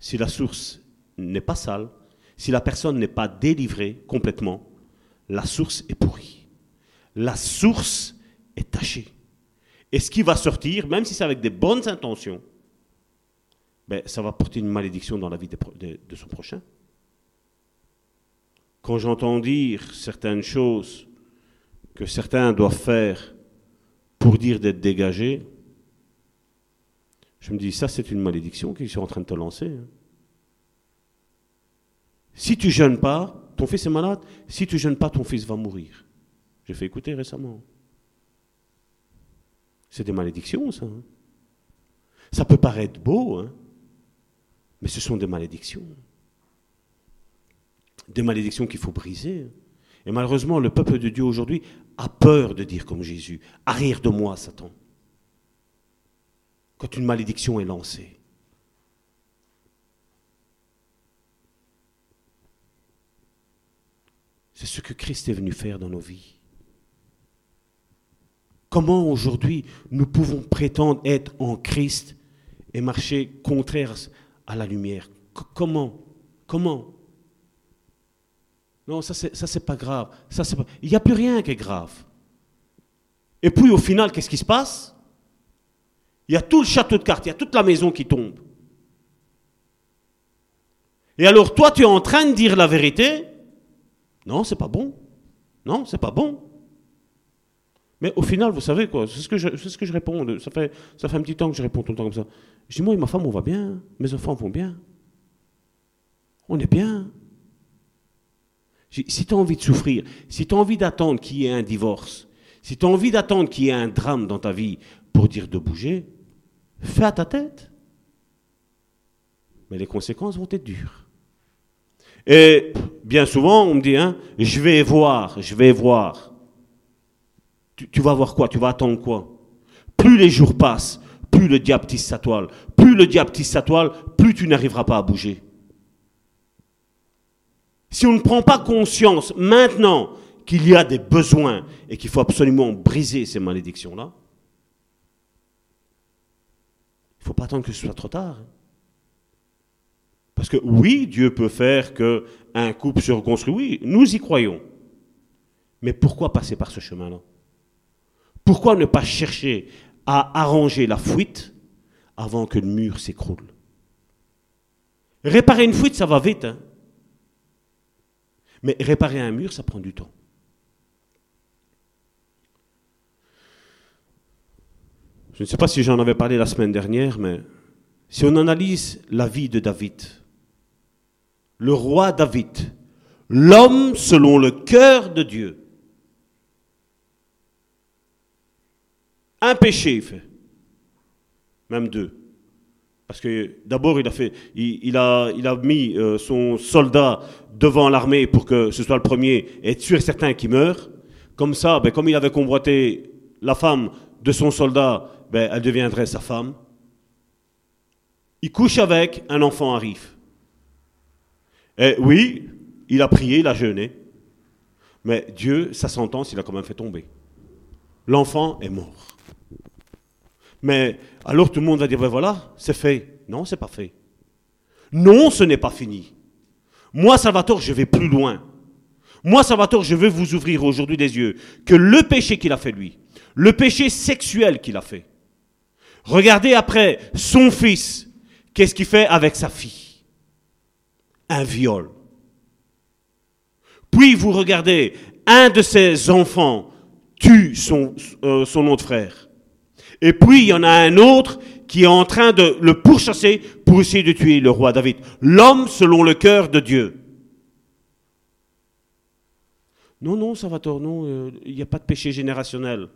Si la source n'est pas sale, si la personne n'est pas délivrée complètement, la source est pourrie. La source est tachée. Et ce qui va sortir, même si c'est avec des bonnes intentions, ben, ça va porter une malédiction dans la vie de, son prochain. Quand j'entends dire certaines choses que certains doivent faire pour dire d'être dégagés, je me dis, ça c'est une malédiction qu'ils sont en train de te lancer. Hein. Si tu jeûnes pas, ton fils est malade. Si tu jeûnes pas, ton fils va mourir. J'ai fait écouter récemment. C'est des malédictions, ça. Hein. Ça peut paraître beau, hein, mais ce sont des malédictions. Des malédictions qu'il faut briser. Et malheureusement, le peuple de Dieu aujourd'hui a peur de dire comme Jésus, arrière de moi, Satan. Quand une malédiction est lancée. C'est ce que Christ est venu faire dans nos vies. Comment aujourd'hui nous pouvons prétendre être en Christ et marcher contraire à la lumière? Comment? Comment? Non, ça c'est pas grave. Ça, pas... Il n'y a plus rien qui est grave. Et puis au final, qu'est-ce qui se passe? Il y a tout le château de cartes, il y a toute la maison qui tombe. Et alors toi, tu es en train de dire la vérité? Non, c'est pas bon. Non, c'est pas bon. Mais au final, vous savez quoi, c'est ce que je, ce que je réponds. Ça fait, ça fait un petit temps que je réponds tout le temps comme ça. Je dis, moi et ma femme, on va bien. Mes enfants vont bien. On est bien. Si tu as envie de souffrir, si tu as envie d'attendre qu'il y ait un divorce, si tu as envie d'attendre qu'il y ait un drame dans ta vie pour dire de bouger, fais à ta tête. Mais les conséquences vont être dures. Et bien souvent, on me dit, hein, je vais voir, je vais voir tu, vas voir quoi? Tu vas attendre quoi? Plus les jours passent, plus le diable tisse sa toile. Plus le diable tisse sa toile, plus tu n'arriveras pas à bouger. Si on ne prend pas conscience maintenant qu'il y a des besoins et qu'il faut absolument briser ces malédictions-là, il ne faut pas attendre que ce soit trop tard. Parce que oui, Dieu peut faire qu'un couple se reconstruise. Oui, nous y croyons. Mais pourquoi passer par ce chemin-là? Pourquoi ne pas chercher à arranger la fuite avant que le mur s'écroule? Réparer une fuite, ça va vite. Hein. Mais réparer un mur, ça prend du temps. Je ne sais pas si j'en avais parlé la semaine dernière, mais si on analyse la vie de David, le roi David, l'homme selon le cœur de Dieu, Un péché, fait. Même deux. Parce que d'abord, il a fait, il, a, il a mis euh, son soldat devant l'armée pour que ce soit le premier et être sûr et certain qu'il meurt. Comme ça, ben, comme il avait convoité la femme de son soldat, ben, elle deviendrait sa femme. Il couche avec, un enfant arrive. Et oui, il a prié, il a jeûné. Mais Dieu, sa sentence, il a quand même fait tomber. L'enfant est mort. Mais alors tout le monde va dire, ben voilà, c'est fait. Non, c'est pas fait. Non, ce n'est pas fini. Moi, Salvatore, je vais plus loin. Moi, Salvatore, je veux vous ouvrir aujourd'hui des yeux que le péché qu'il a fait lui, le péché sexuel qu'il a fait, regardez après son fils, qu'est-ce qu'il fait avec sa fille? Un viol. Puis vous regardez, un de ses enfants tue son, euh, son autre frère. Et puis, il y en a un autre qui est en train de le pourchasser pour essayer de tuer le roi David. L'homme selon le cœur de Dieu. Non, non, Salvatore, non, euh, il n'y a pas de péché générationnel.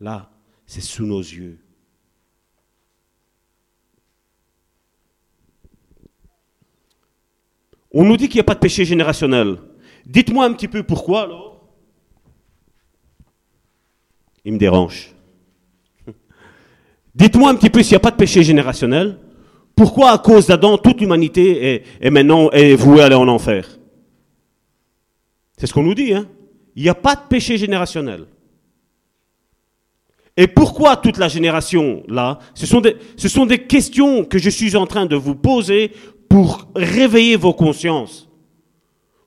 Là, c'est sous nos yeux. On nous dit qu'il n'y a pas de péché générationnel. Dites-moi un petit peu pourquoi alors. Il me dérange. Dites-moi un petit peu s'il n'y a pas de péché générationnel, Pourquoi à cause d'Adam, toute l'humanité est, maintenant est vouée à aller en enfer? C'est ce qu'on nous dit. Hein Il n'y a pas de péché générationnel. Et pourquoi toute la génération là ce sont, des, ce sont des questions que je suis en train de vous poser pour réveiller vos consciences,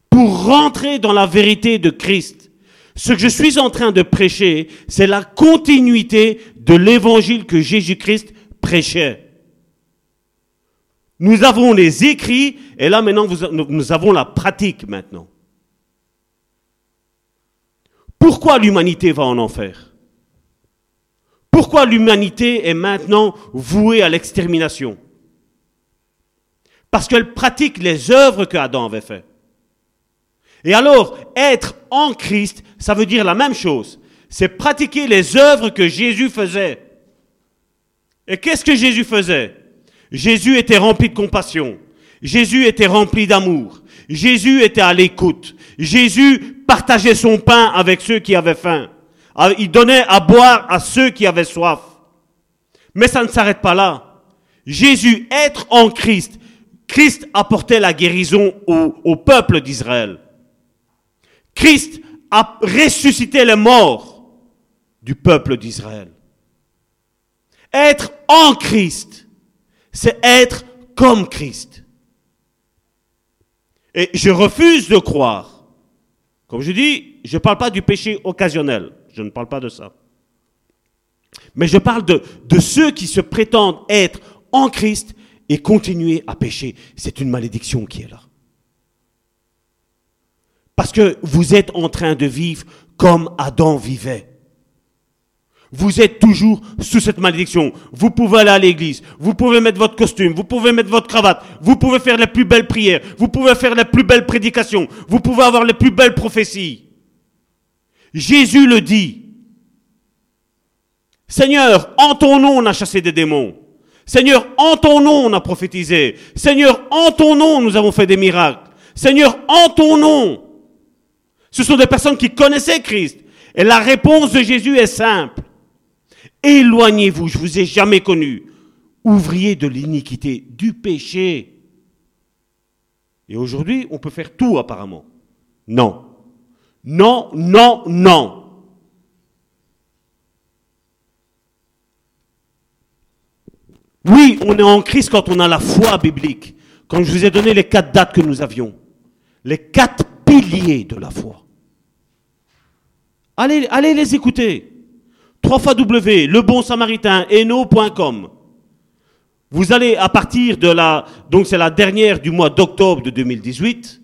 pour rentrer dans la vérité de Christ. Ce que je suis en train de prêcher, c'est la continuité de l'évangile que Jésus-Christ prêchait. Nous avons les écrits et là maintenant nous avons la pratique maintenant. Pourquoi l'humanité va en enfer? Pourquoi l'humanité est maintenant vouée à l'extermination? Parce qu'elle pratique les œuvres que Adam avait faites. Et alors, être en Christ, ça veut dire la même chose. C'est pratiquer les œuvres que Jésus faisait. Et qu'est-ce que Jésus faisait? Jésus était rempli de compassion. Jésus était rempli d'amour. Jésus était à l'écoute. Jésus partageait son pain avec ceux qui avaient faim. Ah, il donnait à boire à ceux qui avaient soif. Mais ça ne s'arrête pas là. Jésus, être en Christ, Christ apportait la guérison au, au peuple d'Israël. Christ a ressuscité les morts du peuple d'Israël. Être en Christ, c'est être comme Christ. Et je refuse de croire. Comme je dis, je ne parle pas du péché occasionnel. Je ne parle pas de ça. Mais je parle de, ceux qui se prétendent être en Christ et continuer à pécher. C'est une malédiction qui est là. Parce que vous êtes en train de vivre comme Adam vivait. Vous êtes toujours sous cette malédiction. Vous pouvez aller à l'église, vous pouvez mettre votre costume, vous pouvez mettre votre cravate, vous pouvez faire les plus belles prières, vous pouvez faire les plus belles prédications, vous pouvez avoir les plus belles prophéties. Jésus le dit. Seigneur, en ton nom on a chassé des démons. Seigneur, en ton nom on a prophétisé. Seigneur, en ton nom nous avons fait des miracles. Seigneur, en ton nom. Ce sont des personnes qui connaissaient Christ. Et la réponse de Jésus est simple. Éloignez-vous, je vous ai jamais connu. Ouvrier de l'iniquité, du péché. Et aujourd'hui, on peut faire tout apparemment. Non. Non, non, non. Oui, on est en crise quand on a la foi biblique. Quand je vous ai donné les quatre dates que nous avions. Les quatre piliers de la foi. Allez, allez les écouter. 3 fois W, le bon samaritain, eno.com. Vous allez à partir de la, donc c'est la dernière du mois d'octobre de 2018,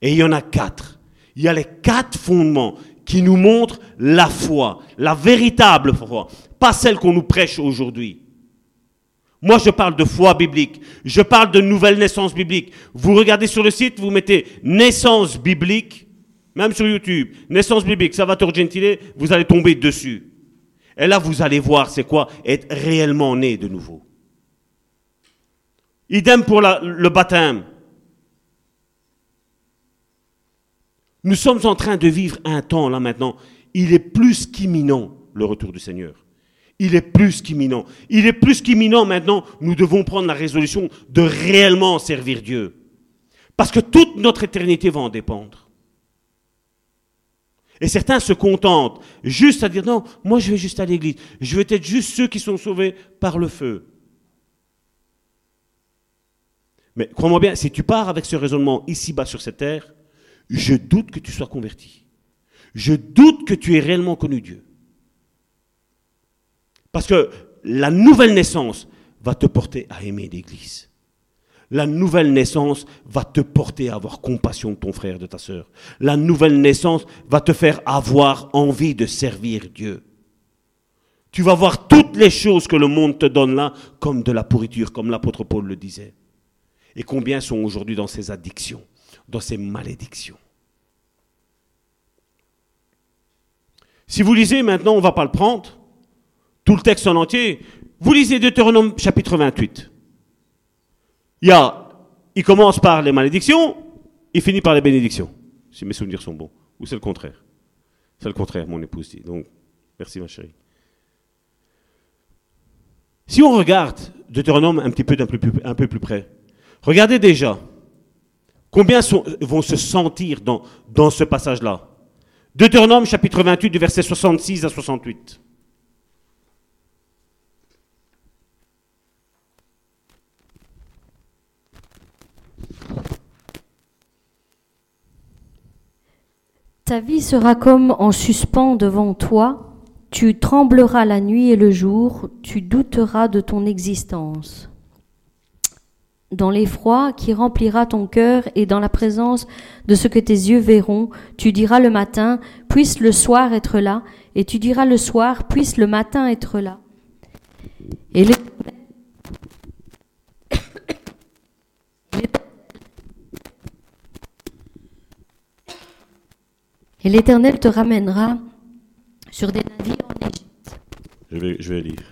et il y en a quatre. Il y a les quatre fondements qui nous montrent la foi, la véritable foi, pas celle qu'on nous prêche aujourd'hui. Moi, je parle de foi biblique. Je parle de nouvelle naissance biblique. Vous regardez sur le site, vous mettez naissance biblique, même sur YouTube, naissance biblique, Salvatore Gentile, vous allez tomber dessus. Et là, vous allez voir c'est quoi être réellement né de nouveau. Idem pour le baptême. Nous sommes en train de vivre un temps là maintenant. Il est plus qu'imminent le retour du Seigneur. Il est plus qu'imminent. Il est plus qu'imminent maintenant. Nous devons prendre la résolution de réellement servir Dieu. Parce que toute notre éternité va en dépendre. Et certains se contentent juste à dire non, moi je vais juste à l'église. Je veux être juste ceux qui sont sauvés par le feu. Mais crois-moi bien, si tu pars avec ce raisonnement ici-bas sur cette terre, je doute que tu sois converti. Je doute que tu aies réellement connu Dieu. Parce que la nouvelle naissance va te porter à aimer l'Église la nouvelle naissance va te porter à avoir compassion de ton frère, de ta sœur. La nouvelle naissance va te faire avoir envie de servir Dieu. Tu vas voir toutes les choses que le monde te donne là comme de la pourriture, comme l'apôtre Paul le disait. Et combien sont aujourd'hui dans ces addictions, dans ces malédictions? Si vous lisez maintenant, on ne va pas le prendre, tout le texte en entier, vous lisez Deutéronome chapitre 28. Il, commence par les malédictions, il finit par les bénédictions, si mes souvenirs sont bons. Ou c'est le contraire C'est le contraire, mon épouse dit. Donc, merci ma chérie. Si on regarde Deutéronome un petit peu plus, près, regardez déjà combien vont se sentir dans, dans ce passage-là. Deutéronome chapitre 28 du verset 66 à 68. Ta vie sera comme en suspens devant toi, tu trembleras la nuit et le jour, tu douteras de ton existence. Dans l'effroi qui remplira ton cœur et dans la présence de ce que tes yeux verront, tu diras le matin, puisse le soir être là, et tu diras le soir, puisse le matin être là. Et l'Éternel te ramènera sur des navires en Égypte. Je vais, je vais lire.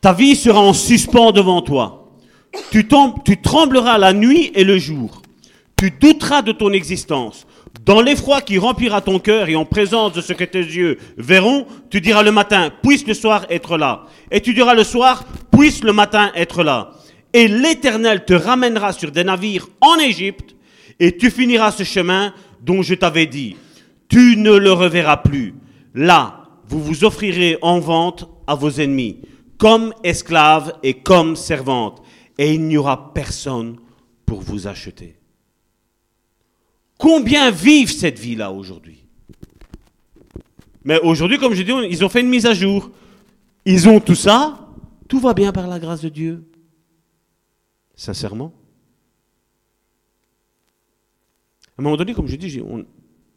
Ta vie sera en suspens devant toi. Tu, tombes- tu trembleras la nuit et le jour. Tu douteras de ton existence. Dans l'effroi qui remplira ton cœur et en présence de ce que tes yeux verront, tu diras le matin, puisse le soir être là. Et tu diras le soir, puisse le matin être là. Et l'Éternel te ramènera sur des navires en Égypte, et tu finiras ce chemin dont je t'avais dit. Tu ne le reverras plus. Là, vous vous offrirez en vente à vos ennemis, comme esclaves et comme servantes, et il n'y aura personne pour vous acheter. Combien vivent cette vie-là aujourd'hui? Mais aujourd'hui, comme je dis, ils ont fait une mise à jour. Ils ont tout ça, tout va bien par la grâce de Dieu. Sincèrement. À un moment donné, comme je dis,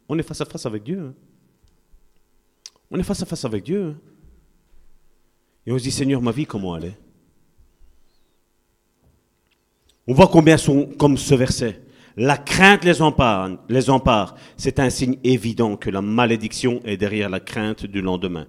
on est face à face avec Dieu. hein. On est face à face avec Dieu. hein. Et on se dit, Seigneur, ma vie, comment elle est? On voit combien sont comme ce verset. La crainte les empare. Les empare. C'est un signe évident que la malédiction est derrière la crainte du lendemain.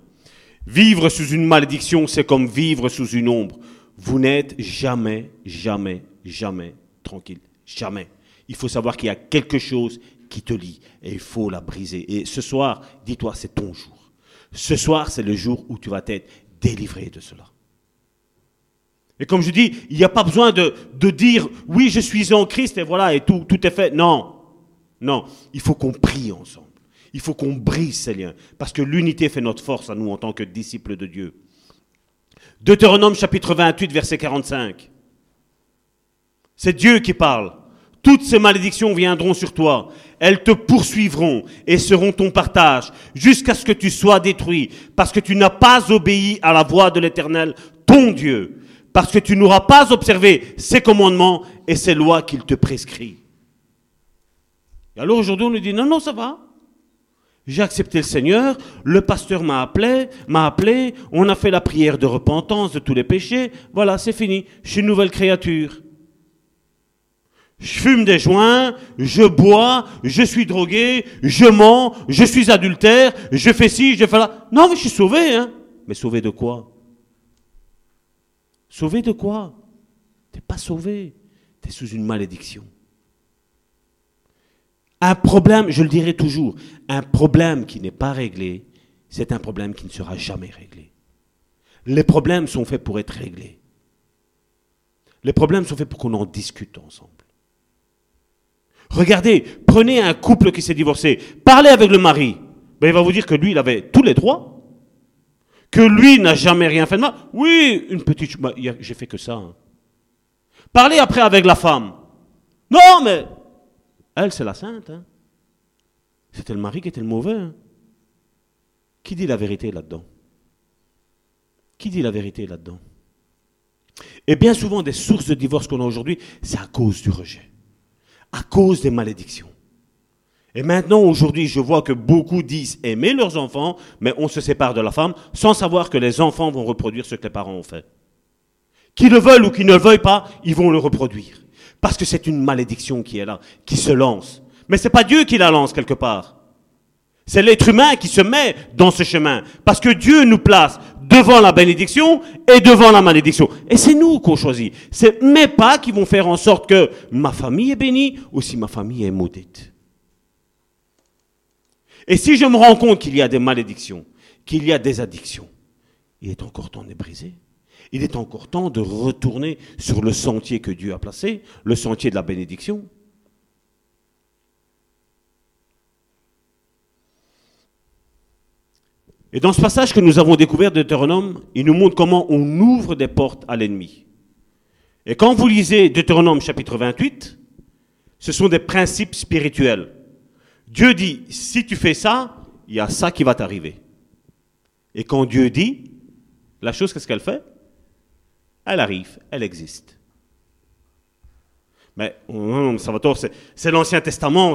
Vivre sous une malédiction, c'est comme vivre sous une ombre. Vous n'êtes jamais, jamais, jamais tranquille. Jamais. Il faut savoir qu'il y a quelque chose qui te lie et il faut la briser. Et ce soir, dis-toi, c'est ton jour. Ce soir, c'est le jour où tu vas être délivré de cela. Et comme je dis, il n'y a pas besoin de, dire oui, je suis en Christ et voilà, et tout, tout est fait. Non, non, il faut qu'on prie ensemble. Il faut qu'on brise ces liens. Parce que l'unité fait notre force à nous en tant que disciples de Dieu. Deutéronome chapitre 28, verset 45. C'est Dieu qui parle. Toutes ces malédictions viendront sur toi. Elles te poursuivront et seront ton partage jusqu'à ce que tu sois détruit parce que tu n'as pas obéi à la voix de l'Éternel, ton Dieu, parce que tu n'auras pas observé ses commandements et ses lois qu'il te prescrit. Et alors aujourd'hui, on nous dit non, non, ça va. J'ai accepté le Seigneur, le pasteur m'a appelé, m'a appelé, on a fait la prière de repentance de tous les péchés, voilà, c'est fini, je suis une nouvelle créature. Je fume des joints, je bois, je suis drogué, je mens, je suis adultère, je fais ci, je fais là. Non, mais je suis sauvé, hein. Mais sauvé de quoi? Sauvé de quoi? T'es pas sauvé, tu es sous une malédiction. Un problème, je le dirai toujours, un problème qui n'est pas réglé, c'est un problème qui ne sera jamais réglé. Les problèmes sont faits pour être réglés. Les problèmes sont faits pour qu'on en discute ensemble. Regardez, prenez un couple qui s'est divorcé, parlez avec le mari. Ben, il va vous dire que lui, il avait tous les droits. Que lui n'a jamais rien fait de mal. Oui, une petite... bah, J'ai fait que ça. hein. Parlez après avec la femme. Non, mais... Elle, c'est la sainte. hein. C'était le mari qui était le mauvais. hein. Qui dit la vérité là-dedans? Qui dit la vérité là-dedans? Et bien souvent, des sources de divorce qu'on a aujourd'hui, c'est à cause du rejet à cause des malédictions. Et maintenant, aujourd'hui, je vois que beaucoup disent aimer leurs enfants, mais on se sépare de la femme sans savoir que les enfants vont reproduire ce que les parents ont fait. Qu'ils le veulent ou qu'ils ne le veuillent pas, ils vont le reproduire. Parce que c'est une malédiction qui est là, qui se lance. Mais c'est pas Dieu qui la lance quelque part. C'est l'être humain qui se met dans ce chemin. Parce que Dieu nous place devant la bénédiction et devant la malédiction. Et c'est nous qu'on choisit. C'est mes pas qui vont faire en sorte que ma famille est bénie ou si ma famille est maudite. Et si je me rends compte qu'il y a des malédictions, qu'il y a des addictions, il est encore temps de briser. Il est encore temps de retourner sur le sentier que Dieu a placé, le sentier de la bénédiction. Et dans ce passage que nous avons découvert de Deutéronome, il nous montre comment on ouvre des portes à l'ennemi. Et quand vous lisez Deutéronome chapitre 28, ce sont des principes spirituels. Dieu dit, si tu fais ça, il y a ça qui va t'arriver. Et quand Dieu dit, la chose, qu'est-ce qu'elle fait? Elle arrive, elle existe. Mais, non, Salvatore, c'est l'Ancien Testament,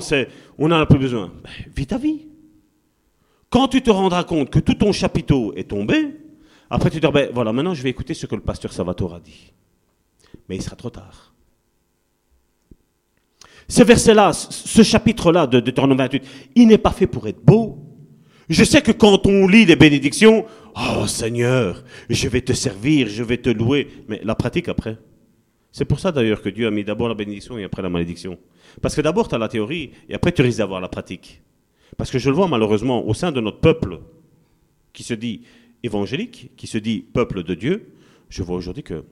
on n'en a plus besoin. Ben, vis ta vie. Quand tu te rendras compte que tout ton chapiteau est tombé, après tu te dis, ben, voilà, maintenant je vais écouter ce que le pasteur Salvatore a dit. Mais il sera trop tard. Ce verset-là, ce chapitre-là de Deutéronome 28, il n'est pas fait pour être beau. Je sais que quand on lit les bénédictions, oh Seigneur, je vais te servir, je vais te louer, mais la pratique après. C'est pour ça d'ailleurs que Dieu a mis d'abord la bénédiction et après la malédiction. Parce que d'abord tu as la théorie et après tu risques d'avoir la pratique. Parce que je le vois malheureusement au sein de notre peuple qui se dit évangélique, qui se dit peuple de Dieu, je vois aujourd'hui que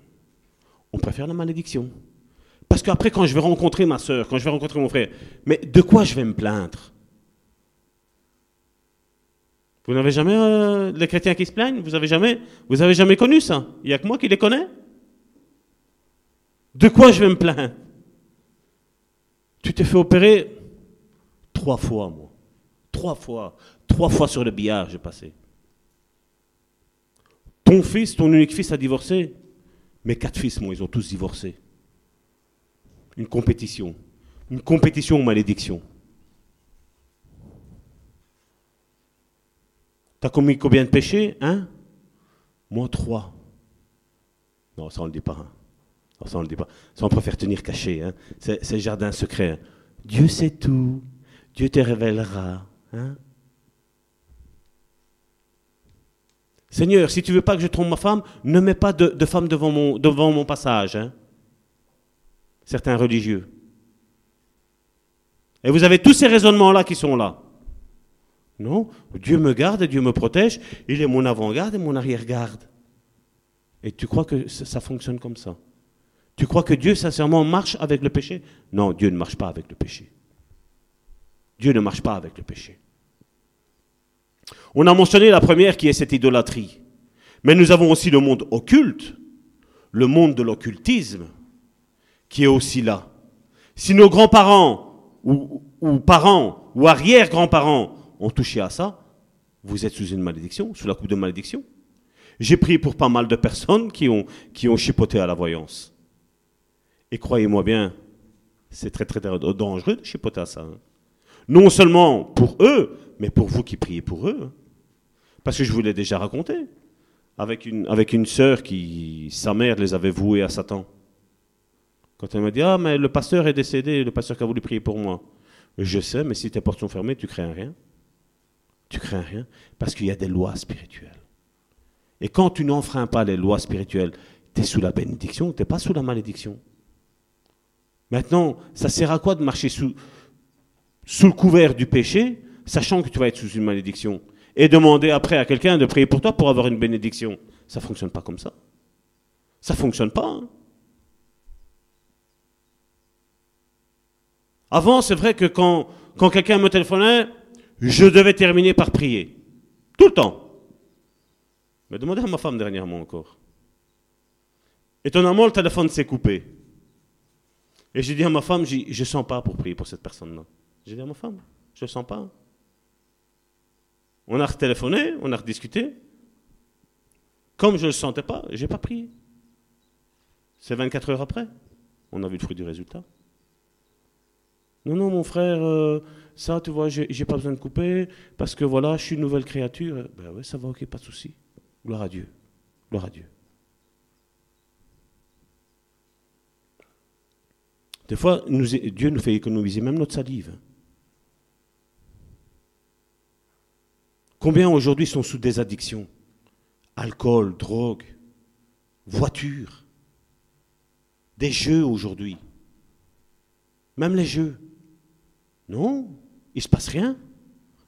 on préfère la malédiction. Parce qu'après, quand je vais rencontrer ma soeur, quand je vais rencontrer mon frère, mais de quoi je vais me plaindre? Vous n'avez jamais euh, les chrétiens qui se plaignent? Vous avez jamais, vous avez jamais connu ça? Il n'y a que moi qui les connais? De quoi je vais me plaindre? Tu t'es fait opérer trois fois, moi. Trois fois. Trois fois sur le billard, j'ai passé. Ton fils, ton unique fils a divorcé. Mes quatre fils, moi, ils ont tous divorcé. Une compétition. Une compétition aux malédictions. T'as commis combien de péchés Hein? Moi, trois. Non, ça on ne le dit pas. Hein. ça on le dit pas. Ça on préfère tenir caché. Hein. C'est jardin secret. Hein. Dieu sait tout. Dieu te révélera. Hein? Seigneur, si tu veux pas que je trompe ma femme, ne mets pas de, femme devant mon, devant mon passage. Hein. Certains religieux. Et vous avez tous ces raisonnements-là qui sont là. Non, Dieu me garde et Dieu me protège. Il est mon avant-garde et mon arrière-garde. Et tu crois que ça fonctionne comme ça? Tu crois que Dieu, sincèrement, marche avec le péché? Non, Dieu ne marche pas avec le péché. Dieu ne marche pas avec le péché. On a mentionné la première qui est cette idolâtrie. Mais nous avons aussi le monde occulte, le monde de l'occultisme, qui est aussi là. Si nos grands-parents ou, parents ou arrière-grands-parents ont touché à ça, vous êtes sous une malédiction, sous la coupe de malédiction. J'ai prié pour pas mal de personnes qui ont, qui ont chipoté à la voyance. Et croyez-moi bien, c'est très très dangereux de chipoter à ça. Hein. Non seulement pour eux, mais pour vous qui priez pour eux. Hein. Parce que je vous l'ai déjà raconté. Avec une, avec sœur qui, sa mère les avait voués à Satan. Quand elle m'a dit, ah, mais le pasteur est décédé, le pasteur qui a voulu prier pour moi. Je sais, mais si tes portes sont fermées, tu crains rien. Tu crains rien. Parce qu'il y a des lois spirituelles. Et quand tu n'enfreins pas les lois spirituelles, tu es sous la bénédiction, tu n'es pas sous la malédiction. Maintenant, ça sert à quoi de marcher sous, sous le couvert du péché, sachant que tu vas être sous une malédiction, et demander après à quelqu'un de prier pour toi pour avoir une bénédiction. Ça ne fonctionne pas comme ça. Ça ne fonctionne pas. Hein. Avant, c'est vrai que quand, quand quelqu'un me téléphonait, je devais terminer par prier. Tout le temps. Mais demandez à ma femme dernièrement encore. Étonnamment, le téléphone s'est coupé. Et j'ai dit à ma femme, je ne sens pas pour prier pour cette personne-là. J'ai dit à ma femme, je ne sens pas. On a retéléphoné, on a rediscuté. Comme je ne le sentais pas, je n'ai pas prié. C'est 24 heures après. On a vu le fruit du résultat. Non, non, mon frère, euh, ça, tu vois, j'ai pas besoin de couper parce que voilà, je suis une nouvelle créature. Ben ouais, ça va, ok, pas de souci. Gloire à Dieu. Gloire à Dieu. Des fois, Dieu nous fait économiser même notre salive. Combien aujourd'hui sont sous des addictions? Alcool, drogue, voiture, des jeux aujourd'hui. Même les jeux. Non, il ne se passe rien.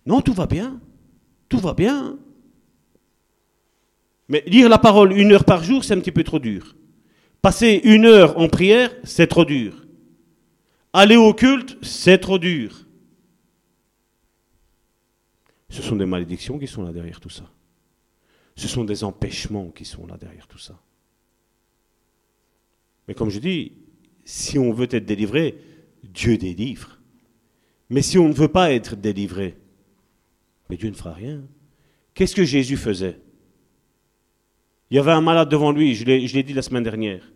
Non, tout va bien. Tout va bien. Mais lire la parole une heure par jour, c'est un petit peu trop dur. Passer une heure en prière, c'est trop dur. Aller au culte, c'est trop dur. Ce sont des malédictions qui sont là derrière tout ça. Ce sont des empêchements qui sont là derrière tout ça. Mais comme je dis, si on veut être délivré, Dieu délivre. Mais si on ne veut pas être délivré, mais Dieu ne fera rien. Qu'est-ce que Jésus faisait? Il y avait un malade devant lui, je l'ai dit la semaine dernière.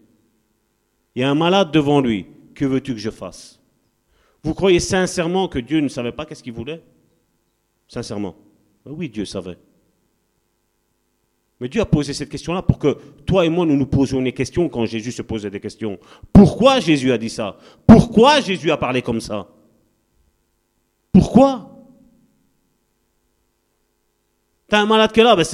Il y a un malade devant lui. Que veux-tu que je fasse? Vous croyez sincèrement que Dieu ne savait pas qu'est-ce qu'il voulait? Sincèrement. Ben oui, Dieu savait. Mais Dieu a posé cette question-là pour que toi et moi, nous nous posions des questions quand Jésus se posait des questions. Pourquoi Jésus a dit ça? Pourquoi Jésus a parlé comme ça? Pourquoi? T'as un malade qui est là, ben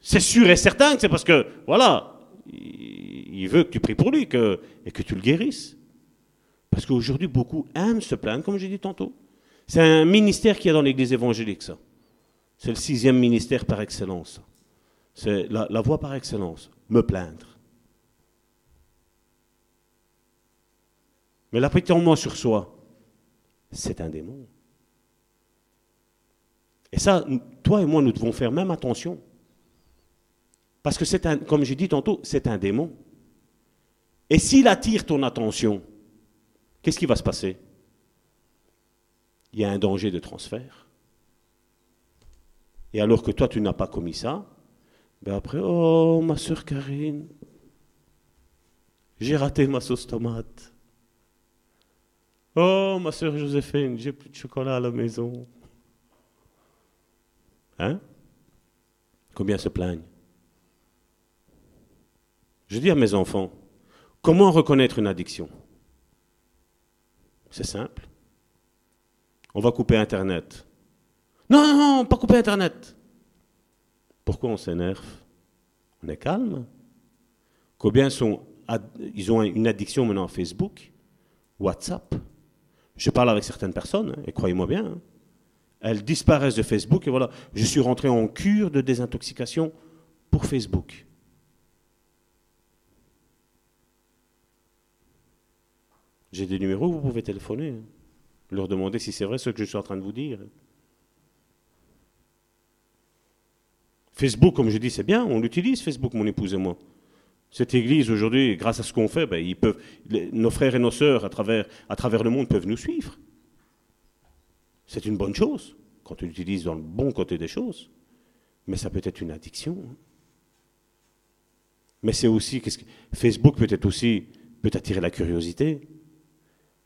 c'est sûr et certain que c'est parce que, voilà, il veut que tu pries pour lui et que tu le guérisses. Parce qu'aujourd'hui, beaucoup aiment se plaindre, comme j'ai dit tantôt. C'est un ministère qui y a dans l'église évangélique, ça. C'est le sixième ministère par excellence. C'est la, voie par excellence, me plaindre. Mais l'appétiment sur soi, c'est un démon. Et ça, toi et moi, nous devons faire même attention. Parce que c'est un, comme j'ai dit tantôt, c'est un démon. Et s'il attire ton attention, qu'est-ce qui va se passer? Il y a un danger de transfert. Et alors que toi, tu n'as pas commis ça, ben après, oh, ma soeur Karine, j'ai raté ma sauce tomate. Oh, ma soeur Joséphine, j'ai plus de chocolat à la maison. Hein? Combien se plaignent? Je dis à mes enfants, comment reconnaître une addiction? C'est simple. On va couper Internet. Non, non, non, pas couper Internet. Pourquoi on s'énerve? On est calme. Combien sont, ils ont une addiction maintenant à Facebook, WhatsApp. Je parle avec certaines personnes, hein, et croyez-moi bien, hein. elles disparaissent de Facebook, et voilà, je suis rentré en cure de désintoxication pour Facebook. J'ai des numéros, vous pouvez téléphoner, hein. Leur demander si c'est vrai ce que je suis en train de vous dire. Facebook, comme je dis, c'est bien, on l'utilise, Facebook, mon épouse et moi. Cette église, aujourd'hui, grâce à ce qu'on fait, ben, ils peuvent, nos frères et nos sœurs à travers, le monde peuvent nous suivre. C'est une bonne chose, quand tu l'utilises dans le bon côté des choses. Mais ça peut être une addiction. Mais c'est aussi, qu'est-ce que, Facebook peut être aussi, peut attirer la curiosité.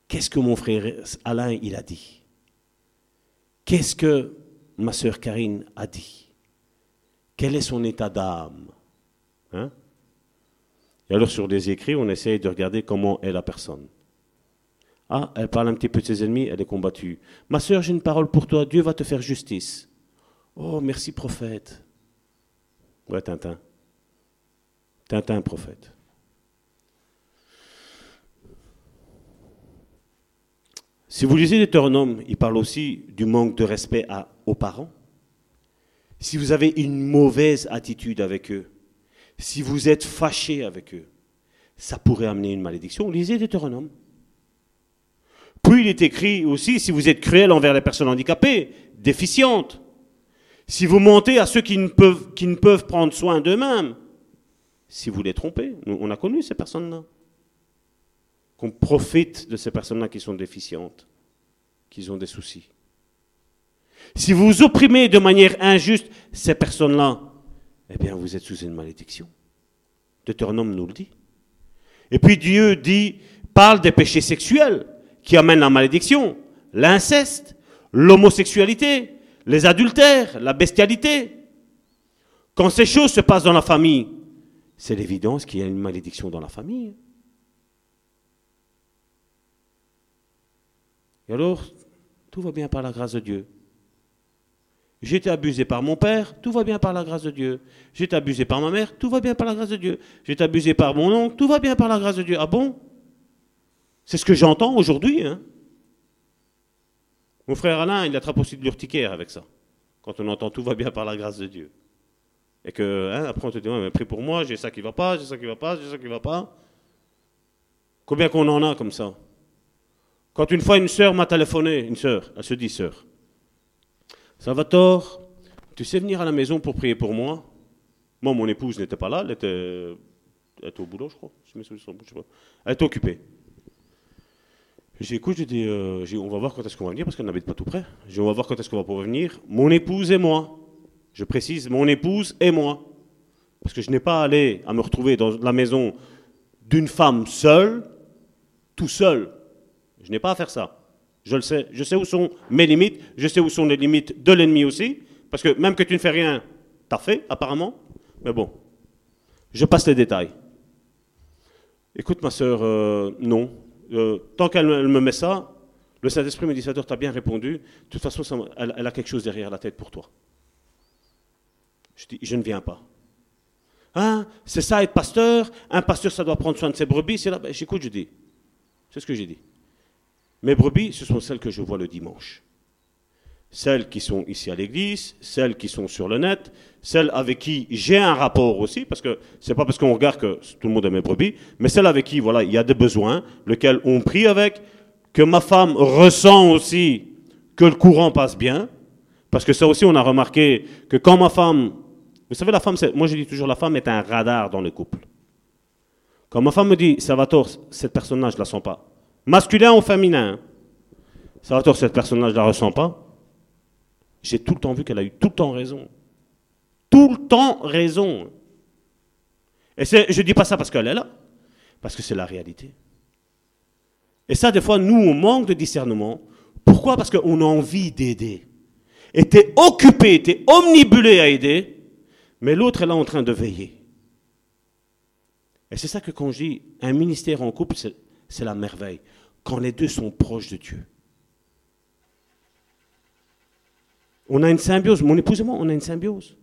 Qu'est-ce que mon frère Alain, il a dit? Qu'est-ce que ma sœur Karine a dit? Quel est son état d'âme? Hein? Et alors sur des écrits, on essaye de regarder comment est la personne. Ah, elle parle un petit peu de ses ennemis, elle est combattue. Ma soeur, j'ai une parole pour toi, Dieu va te faire justice. Oh, merci prophète. Ouais, Tintin. Tintin, prophète. Si vous lisez Deutéronome, il parle aussi du manque de respect aux parents si vous avez une mauvaise attitude avec eux, si vous êtes fâché avec eux, ça pourrait amener une malédiction. Lisez Deutéronome. Puis il est écrit aussi, si vous êtes cruel envers les personnes handicapées, déficientes, si vous mentez à ceux qui ne peuvent, qui ne peuvent prendre soin d'eux-mêmes, si vous les trompez, on a connu ces personnes-là, qu'on profite de ces personnes-là qui sont déficientes, qui ont des soucis. Si vous opprimez de manière injuste ces personnes-là, eh bien, vous êtes sous une malédiction. Deutéronome nous le dit. Et puis Dieu dit, parle des péchés sexuels qui amènent la malédiction, l'inceste, l'homosexualité, les adultères, la bestialité. Quand ces choses se passent dans la famille, c'est l'évidence qu'il y a une malédiction dans la famille. Et alors, tout va bien par la grâce de Dieu. J'ai été abusé par mon père, tout va bien par la grâce de Dieu. J'ai été abusé par ma mère, tout va bien par la grâce de Dieu. J'ai été abusé par mon oncle, tout va bien par la grâce de Dieu. Ah bon? C'est ce que j'entends aujourd'hui. Hein mon frère Alain, il attrape aussi de l'urticaire avec ça. Quand on entend tout va bien par la grâce de Dieu. Et que, hein, après, on te dit, mais prie pour moi, j'ai ça qui va pas, j'ai ça qui va pas, j'ai ça qui va pas. Combien qu'on en a comme ça? Quand une fois une sœur m'a téléphoné, une sœur, elle se dit sœur, Salvatore, tu sais venir à la maison pour prier pour moi? Moi, mon épouse n'était pas là, elle était, au boulot, je crois. Je me je sais pas. Elle était occupée. J'ai j'ai dit, euh, on va voir quand est-ce qu'on va venir parce qu'elle n'habite pas tout près. Dit, on va voir quand est-ce qu'on va pouvoir venir. Mon épouse et moi. Je précise, mon épouse et moi. Parce que je n'ai pas allé à me retrouver dans la maison d'une femme seule, tout seul. Je n'ai pas à faire ça. Je le sais. Je sais où sont mes limites. Je sais où sont les limites de l'ennemi aussi. Parce que même que tu ne fais rien, t'as fait, apparemment. Mais bon, je passe les détails. Écoute, ma soeur, euh, non. Euh, tant qu'elle me- met ça, le Saint-Esprit me dit, Salvador, tu as bien répondu. De toute façon, elle, a quelque chose derrière la tête pour toi. Je dis, je ne viens pas. Hein, c'est ça être pasteur? Un pasteur, ça doit prendre soin de ses brebis. Ben, j'écoute, je dis. C'est ce que j'ai dit. Mes brebis, ce sont celles que je vois le dimanche. Celles qui sont ici à l'église, celles qui sont sur le net, celles avec qui j'ai un rapport aussi, parce que c'est pas parce qu'on regarde que tout le monde est mes brebis, mais celles avec qui, voilà, il y a des besoins, lesquels on prie avec, que ma femme ressent aussi que le courant passe bien, parce que ça aussi, on a remarqué que quand ma femme, vous savez, la femme, moi je dis toujours, la femme est un radar dans le couple. Quand ma femme me dit, Salvatore, cette personne-là, je la sens pas. Masculin ou féminin? Salvatore, cette personne-là, je ne la ressens pas. J'ai tout le temps vu qu'elle a eu tout le temps raison. Tout le temps raison. Et c'est- je ne dis pas ça parce qu'elle est là, parce que c'est la réalité. Et ça, des fois, nous, on manque de discernement. Pourquoi? Parce qu'on a envie d'aider. Et tu es occupé, tu es omnibulé à aider, mais l'autre est là en train de veiller. Et c'est ça que quand je dis un ministère en couple, c'est la merveille. Quand les deux sont proches de Dieu. On a une symbiose. Mon épouse et moi, on a une symbiose.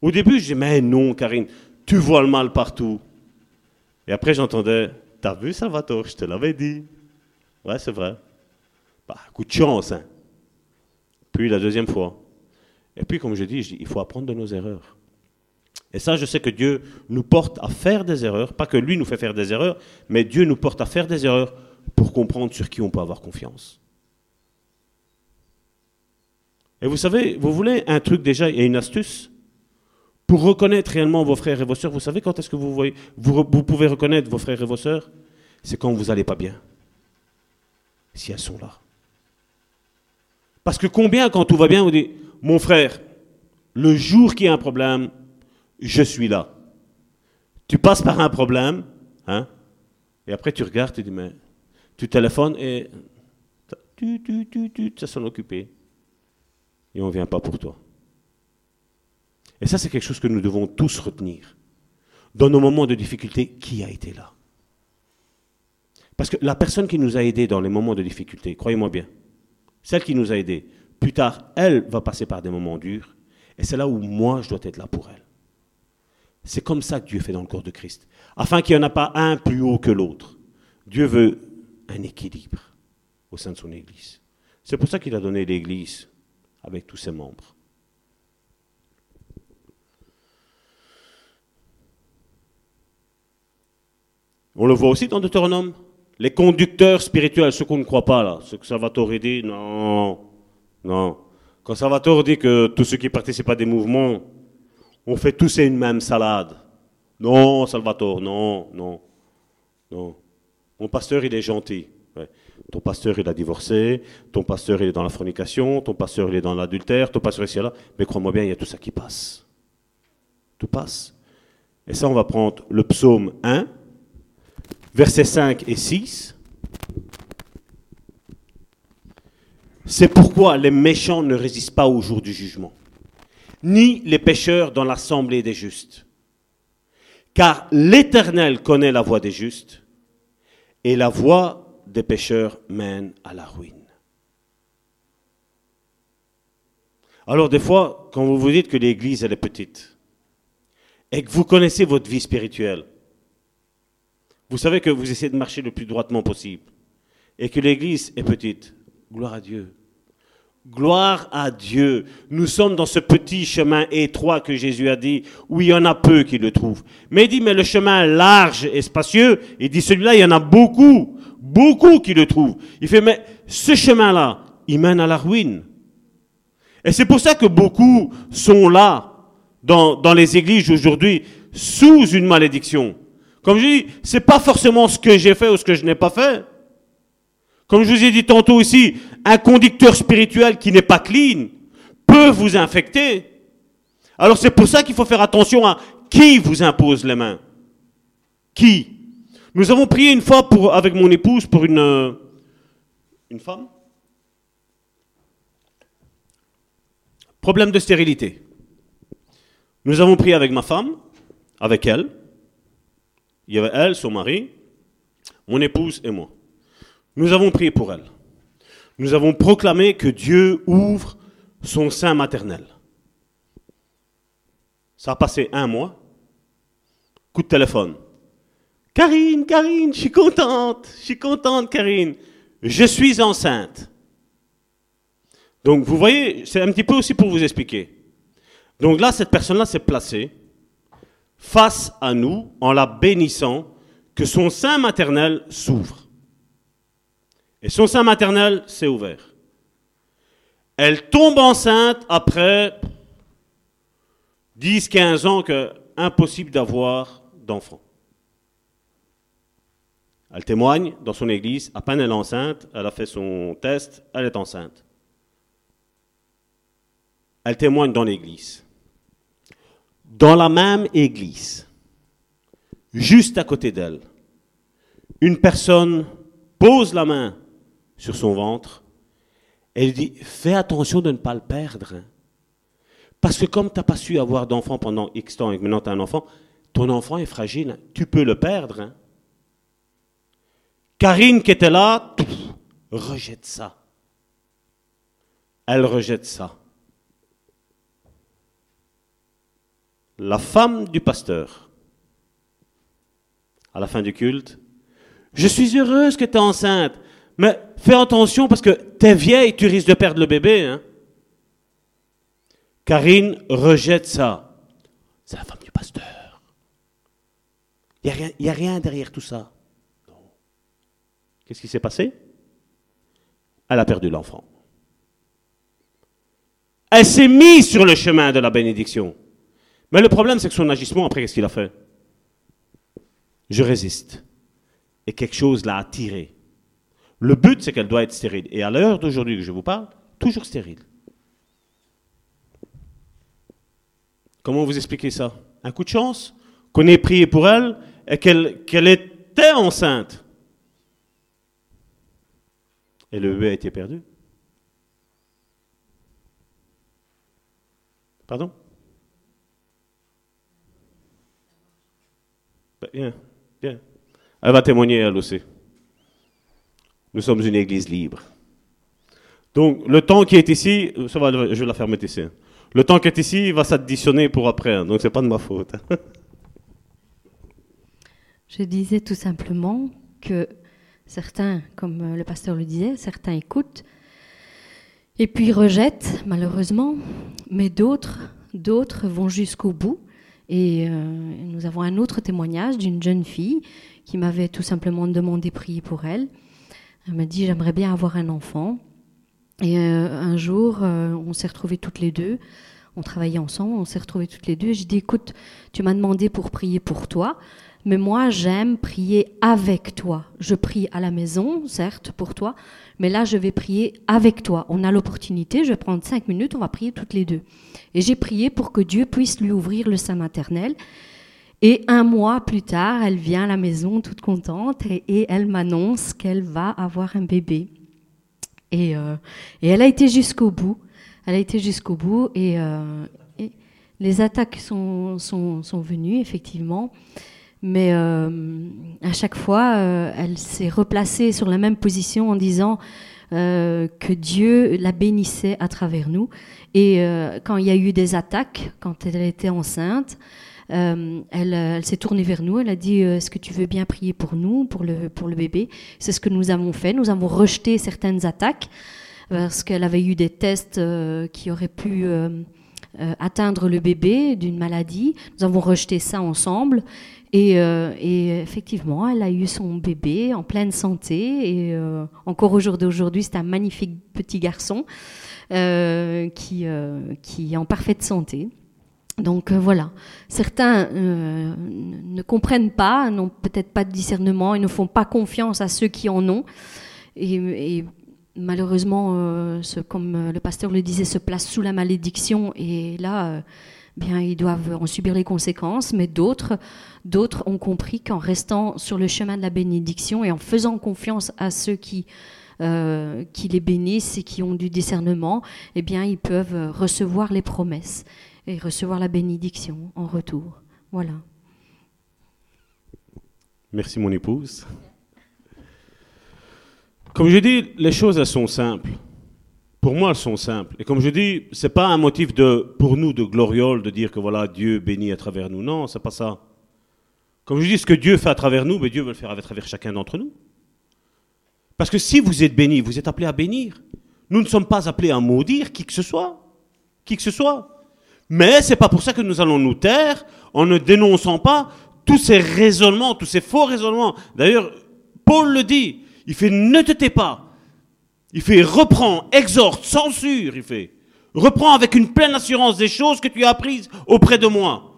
Au début, je dis, mais non, Karine, tu vois le mal partout. Et après, j'entendais, t'as vu, Salvatore, je te l'avais dit. Ouais, c'est vrai. Bah, coup de chance, hein. Puis la deuxième fois. Et puis, comme je dis, je dis, il faut apprendre de nos erreurs. Et ça, je sais que Dieu nous porte à faire des erreurs, pas que lui nous fait faire des erreurs, mais Dieu nous porte à faire des erreurs pour comprendre sur qui on peut avoir confiance. Et vous savez, vous voulez un truc déjà et une astuce pour reconnaître réellement vos frères et vos sœurs? Vous savez quand est-ce que vous, voyez, vous, pouvez reconnaître vos frères et vos sœurs? C'est quand vous n'allez pas bien. Si elles sont là. Parce que combien, quand tout va bien, vous dites, mon frère, le jour qu'il y a un problème, je suis là. Tu passes par un problème, hein, et après tu regardes, tu dis, mais tu téléphones et tu, tu, tu, tu, ça s'en occupé. Et on ne vient pas pour toi. Et ça, c'est quelque chose que nous devons tous retenir. Dans nos moments de difficulté, qui a été là Parce que la personne qui nous a aidés dans les moments de difficulté, croyez-moi bien, celle qui nous a aidés, plus tard, elle va passer par des moments durs, et c'est là où moi, je dois être là pour elle. C'est comme ça que Dieu fait dans le corps de Christ. Afin qu'il n'y en a pas un plus haut que l'autre. Dieu veut un équilibre au sein de son Église. C'est pour ça qu'il a donné l'Église avec tous ses membres. On le voit aussi dans Deutéronome. Les conducteurs spirituels, ceux qu'on ne croit pas là, ce que Salvatore dit, non, non. Quand Salvatore dit que tous ceux qui participent à des mouvements, on fait tous une même salade. Non, Salvatore, non, non, non. Mon pasteur, il est gentil. Ton pasteur, il a divorcé, ton pasteur, il est dans la fornication, ton pasteur, il est dans l'adultère, ton pasteur, ici, là. Mais crois-moi bien, il y a tout ça qui passe. Tout passe. Et ça, on va prendre le psaume 1, versets 5 et 6. C'est pourquoi les méchants ne résistent pas au jour du jugement, ni les pécheurs dans l'assemblée des justes. Car l'Éternel connaît la voie des justes, et la voie des pécheurs mène à la ruine. Alors des fois, quand vous vous dites que l'Église, elle est petite, et que vous connaissez votre vie spirituelle, vous savez que vous essayez de marcher le plus droitement possible, et que l'Église est petite, gloire à Dieu. Gloire à Dieu. Nous sommes dans ce petit chemin étroit que Jésus a dit, où il y en a peu qui le trouvent. Mais il dit, mais le chemin large et spacieux, il dit, celui-là, il y en a beaucoup, beaucoup qui le trouvent. Il fait, mais ce chemin-là, il mène à la ruine. Et c'est pour ça que beaucoup sont là, dans, dans les églises aujourd'hui, sous une malédiction. Comme je dis, c'est pas forcément ce que j'ai fait ou ce que je n'ai pas fait. Comme je vous ai dit tantôt ici, un conducteur spirituel qui n'est pas clean peut vous infecter. Alors c'est pour ça qu'il faut faire attention à qui vous impose les mains. Qui? Nous avons prié une fois avec mon épouse pour une, euh, une femme. Problème de stérilité. Nous avons prié avec ma femme, avec elle. Il y avait elle, son mari, mon épouse et moi. Nous avons prié pour elle. Nous avons proclamé que Dieu ouvre son sein maternel. Ça a passé un mois. Coup de téléphone. Karine, Karine, je suis contente, je suis contente, Karine. Je suis enceinte. Donc vous voyez, c'est un petit peu aussi pour vous expliquer. Donc là, cette personne-là s'est placée face à nous en la bénissant que son sein maternel s'ouvre. Et son sein maternel s'est ouvert. Elle tombe enceinte après 10-15 ans que impossible d'avoir d'enfant. Elle témoigne dans son église, à peine elle est enceinte, elle a fait son test, elle est enceinte. Elle témoigne dans l'église. Dans la même église, juste à côté d'elle, une personne pose la main sur son ventre. Elle dit, fais attention de ne pas le perdre. Hein. Parce que comme tu n'as pas su avoir d'enfant pendant X temps et que maintenant tu as un enfant, ton enfant est fragile. Hein. Tu peux le perdre. Hein. Karine qui était là, rejette ça. Elle rejette ça. La femme du pasteur, à la fin du culte, je suis heureuse que tu es enceinte. Mais fais attention parce que t'es vieille, tu risques de perdre le bébé. Hein? Karine rejette ça. C'est la femme du pasteur. Il n'y a, rien derrière tout ça. Qu'est-ce qui s'est passé? Elle a perdu l'enfant. Elle s'est mise sur le chemin de la bénédiction. Mais le problème, c'est que son agissement, après, qu'est-ce qu'il a fait? Je résiste. Et quelque chose l'a attiré. Le but, c'est qu'elle doit être stérile. Et à l'heure d'aujourd'hui que je vous parle, toujours stérile. Comment vous expliquez ça? Un coup de chance Qu'on ait prié pour elle et qu'elle était enceinte. Et le bébé a été perdu. Pardon? Ben, Bien, bien. Elle va témoigner elle aussi. Nous sommes une église libre. Donc, le temps qui est ici, ça va, je vais la mettre ici. Le temps qui est ici va s'additionner pour après, hein. donc c'est pas de ma faute. je disais tout simplement que certains, comme le pasteur le disait, certains écoutent et puis rejettent, malheureusement, mais d'autres, d'autres vont jusqu'au bout. Et euh, nous avons un autre témoignage d'une jeune fille qui m'avait tout simplement demandé de prier pour elle. Elle m'a dit j'aimerais bien avoir un enfant. Et euh, un jour, euh, on s'est retrouvés toutes les deux. On travaillait ensemble, on s'est retrouvés toutes les deux. J'ai dit écoute, tu m'as demandé pour prier pour toi, mais moi j'aime prier avec toi. Je prie à la maison, certes, pour toi, mais là je vais prier avec toi. On a l'opportunité, je vais prendre cinq minutes, on va prier toutes les deux. Et j'ai prié pour que Dieu puisse lui ouvrir le sein maternel. Et un mois plus tard, elle vient à la maison toute contente et, elle m'annonce qu'elle va avoir un bébé. Euh, et, elle a été jusqu'au bout. Elle a été jusqu'au bout et, euh, les attaques sont, sont, sont, venues, effectivement. Mais euh, à chaque fois, elle s'est replacée sur la même position en disant que Dieu la bénissait à travers nous. Et quand il y a eu des attaques, quand elle était enceinte, elle, elle s'est tournée vers nous, elle a dit euh, Est-ce que tu veux bien prier pour nous, pour le, bébé? C'est ce que nous avons fait. Nous avons rejeté certaines attaques. parce qu'elle avait eu des tests qui auraient pu atteindre le bébé d'une maladie. Nous avons rejeté ça ensemble. Et, effectivement, elle a eu son bébé en pleine santé. Et encore au jour d'aujourd'hui, c'est un magnifique petit garçon qui est en parfaite santé. Donc euh, voilà, certains euh, ne comprennent pas, n'ont peut-être pas de discernement, ils ne font pas confiance à ceux qui en ont. Et, malheureusement, euh, comme le pasteur le disait, se placent sous la malédiction. Et là, bien, ils doivent en subir les conséquences. Mais d'autres, d'autres ont compris qu'en restant sur le chemin de la bénédiction et en faisant confiance à ceux qui qui les bénissent et qui ont du discernement, eh bien, ils peuvent recevoir les promesses et recevoir la bénédiction en retour. Voilà. Merci mon épouse. Comme je dis, les choses elles sont simples. Pour moi, elles sont simples. Et comme je dis, c'est pas un motif de, pour nous de gloriole de dire que voilà Dieu bénit à travers nous. Non, c'est pas ça. Comme je dis, ce que Dieu fait à travers nous, mais Dieu veut le faire à travers chacun d'entre nous. Parce que si vous êtes béni, vous êtes appelé à bénir. Nous ne sommes pas appelés à maudire qui que ce soit. Qui que ce soit. Mais c'est pas pour ça que nous allons nous taire en ne dénonçant pas tous ces raisonnements, tous ces faux raisonnements. D'ailleurs, Paul le dit, il fait ne te tais pas. Il fait reprends, exhorte, censure, il fait. Reprends avec une pleine assurance des choses que tu as apprises auprès de moi.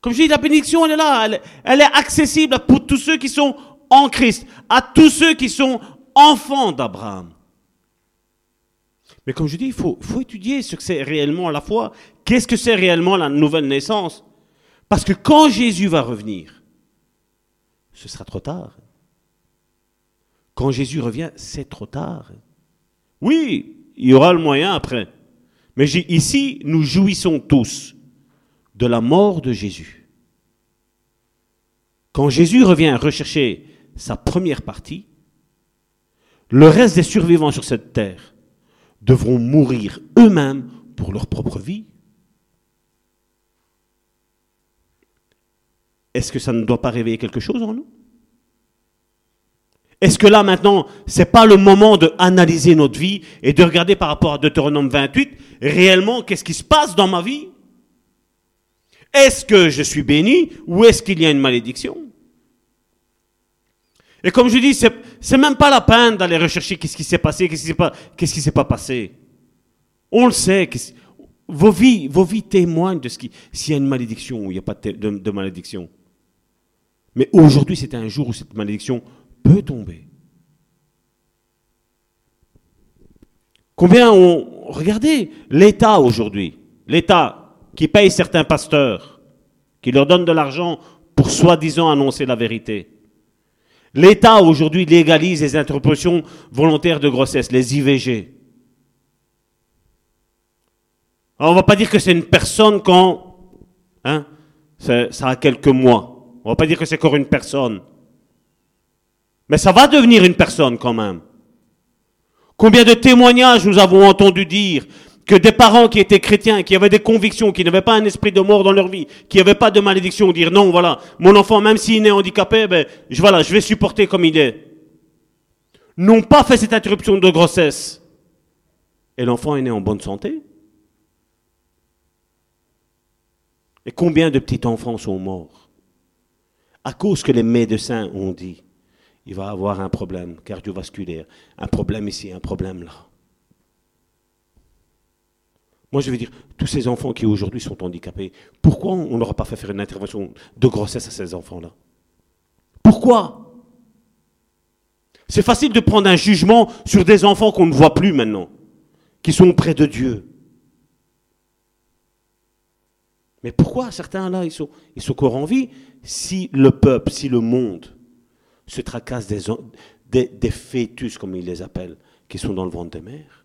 Comme je dis, la bénédiction, elle est là. Elle, est accessible pour tous ceux qui sont en Christ, à tous ceux qui sont enfants d'Abraham. Mais comme je dis, il faut, étudier ce que c'est réellement la foi. Qu'est-ce que c'est réellement la nouvelle naissance? Parce que quand Jésus va revenir, ce sera trop tard. Quand Jésus revient, c'est trop tard. Oui, il y aura le moyen après. Mais ici, nous jouissons tous de la mort de Jésus. Quand Jésus revient rechercher sa première partie, le reste des survivants sur cette terre devront mourir eux-mêmes pour leur propre vie. Est-ce que ça ne doit pas réveiller quelque chose en nous? Est-ce que là maintenant, c'est pas le moment de analyser notre vie et de regarder par rapport à Deutéronome 28 réellement qu'est-ce qui se passe dans ma vie? Est-ce que je suis béni ou est-ce qu'il y a une malédiction? Et comme je dis, c'est, c'est même pas la peine d'aller rechercher qu'est-ce qui s'est passé, qu'est-ce qui s'est pas, qui s'est pas passé. On le sait. Vos vies, vos vies témoignent de ce qui, s'il y a une malédiction ou il n'y a pas de, de malédiction. Mais aujourd'hui, c'est un jour où cette malédiction peut tomber. Combien ont, regardez, l'État aujourd'hui, l'État qui paye certains pasteurs, qui leur donne de l'argent pour soi-disant annoncer la vérité. L'État aujourd'hui légalise les interruptions volontaires de grossesse, les IVG. Alors on ne va pas dire que c'est une personne quand hein, ça a quelques mois. On ne va pas dire que c'est encore une personne. Mais ça va devenir une personne quand même. Combien de témoignages nous avons entendu dire que des parents qui étaient chrétiens, qui avaient des convictions, qui n'avaient pas un esprit de mort dans leur vie, qui n'avaient pas de malédiction, dire non, voilà, mon enfant, même s'il est handicapé, ben, je, voilà, je vais supporter comme il est. N'ont pas fait cette interruption de grossesse. Et l'enfant est né en bonne santé. Et combien de petits enfants sont morts? À cause que les médecins ont dit, il va avoir un problème cardiovasculaire, un problème ici, un problème là. Moi, je veux dire, tous ces enfants qui aujourd'hui sont handicapés, pourquoi on n'aura pas fait faire une intervention de grossesse à ces enfants-là? Pourquoi? C'est facile de prendre un jugement sur des enfants qu'on ne voit plus maintenant, qui sont près de Dieu. Mais pourquoi certains là, ils sont, ils sont encore en vie si le peuple, si le monde se tracasse des, des, des fœtus, comme ils les appellent, qui sont dans le ventre des mères?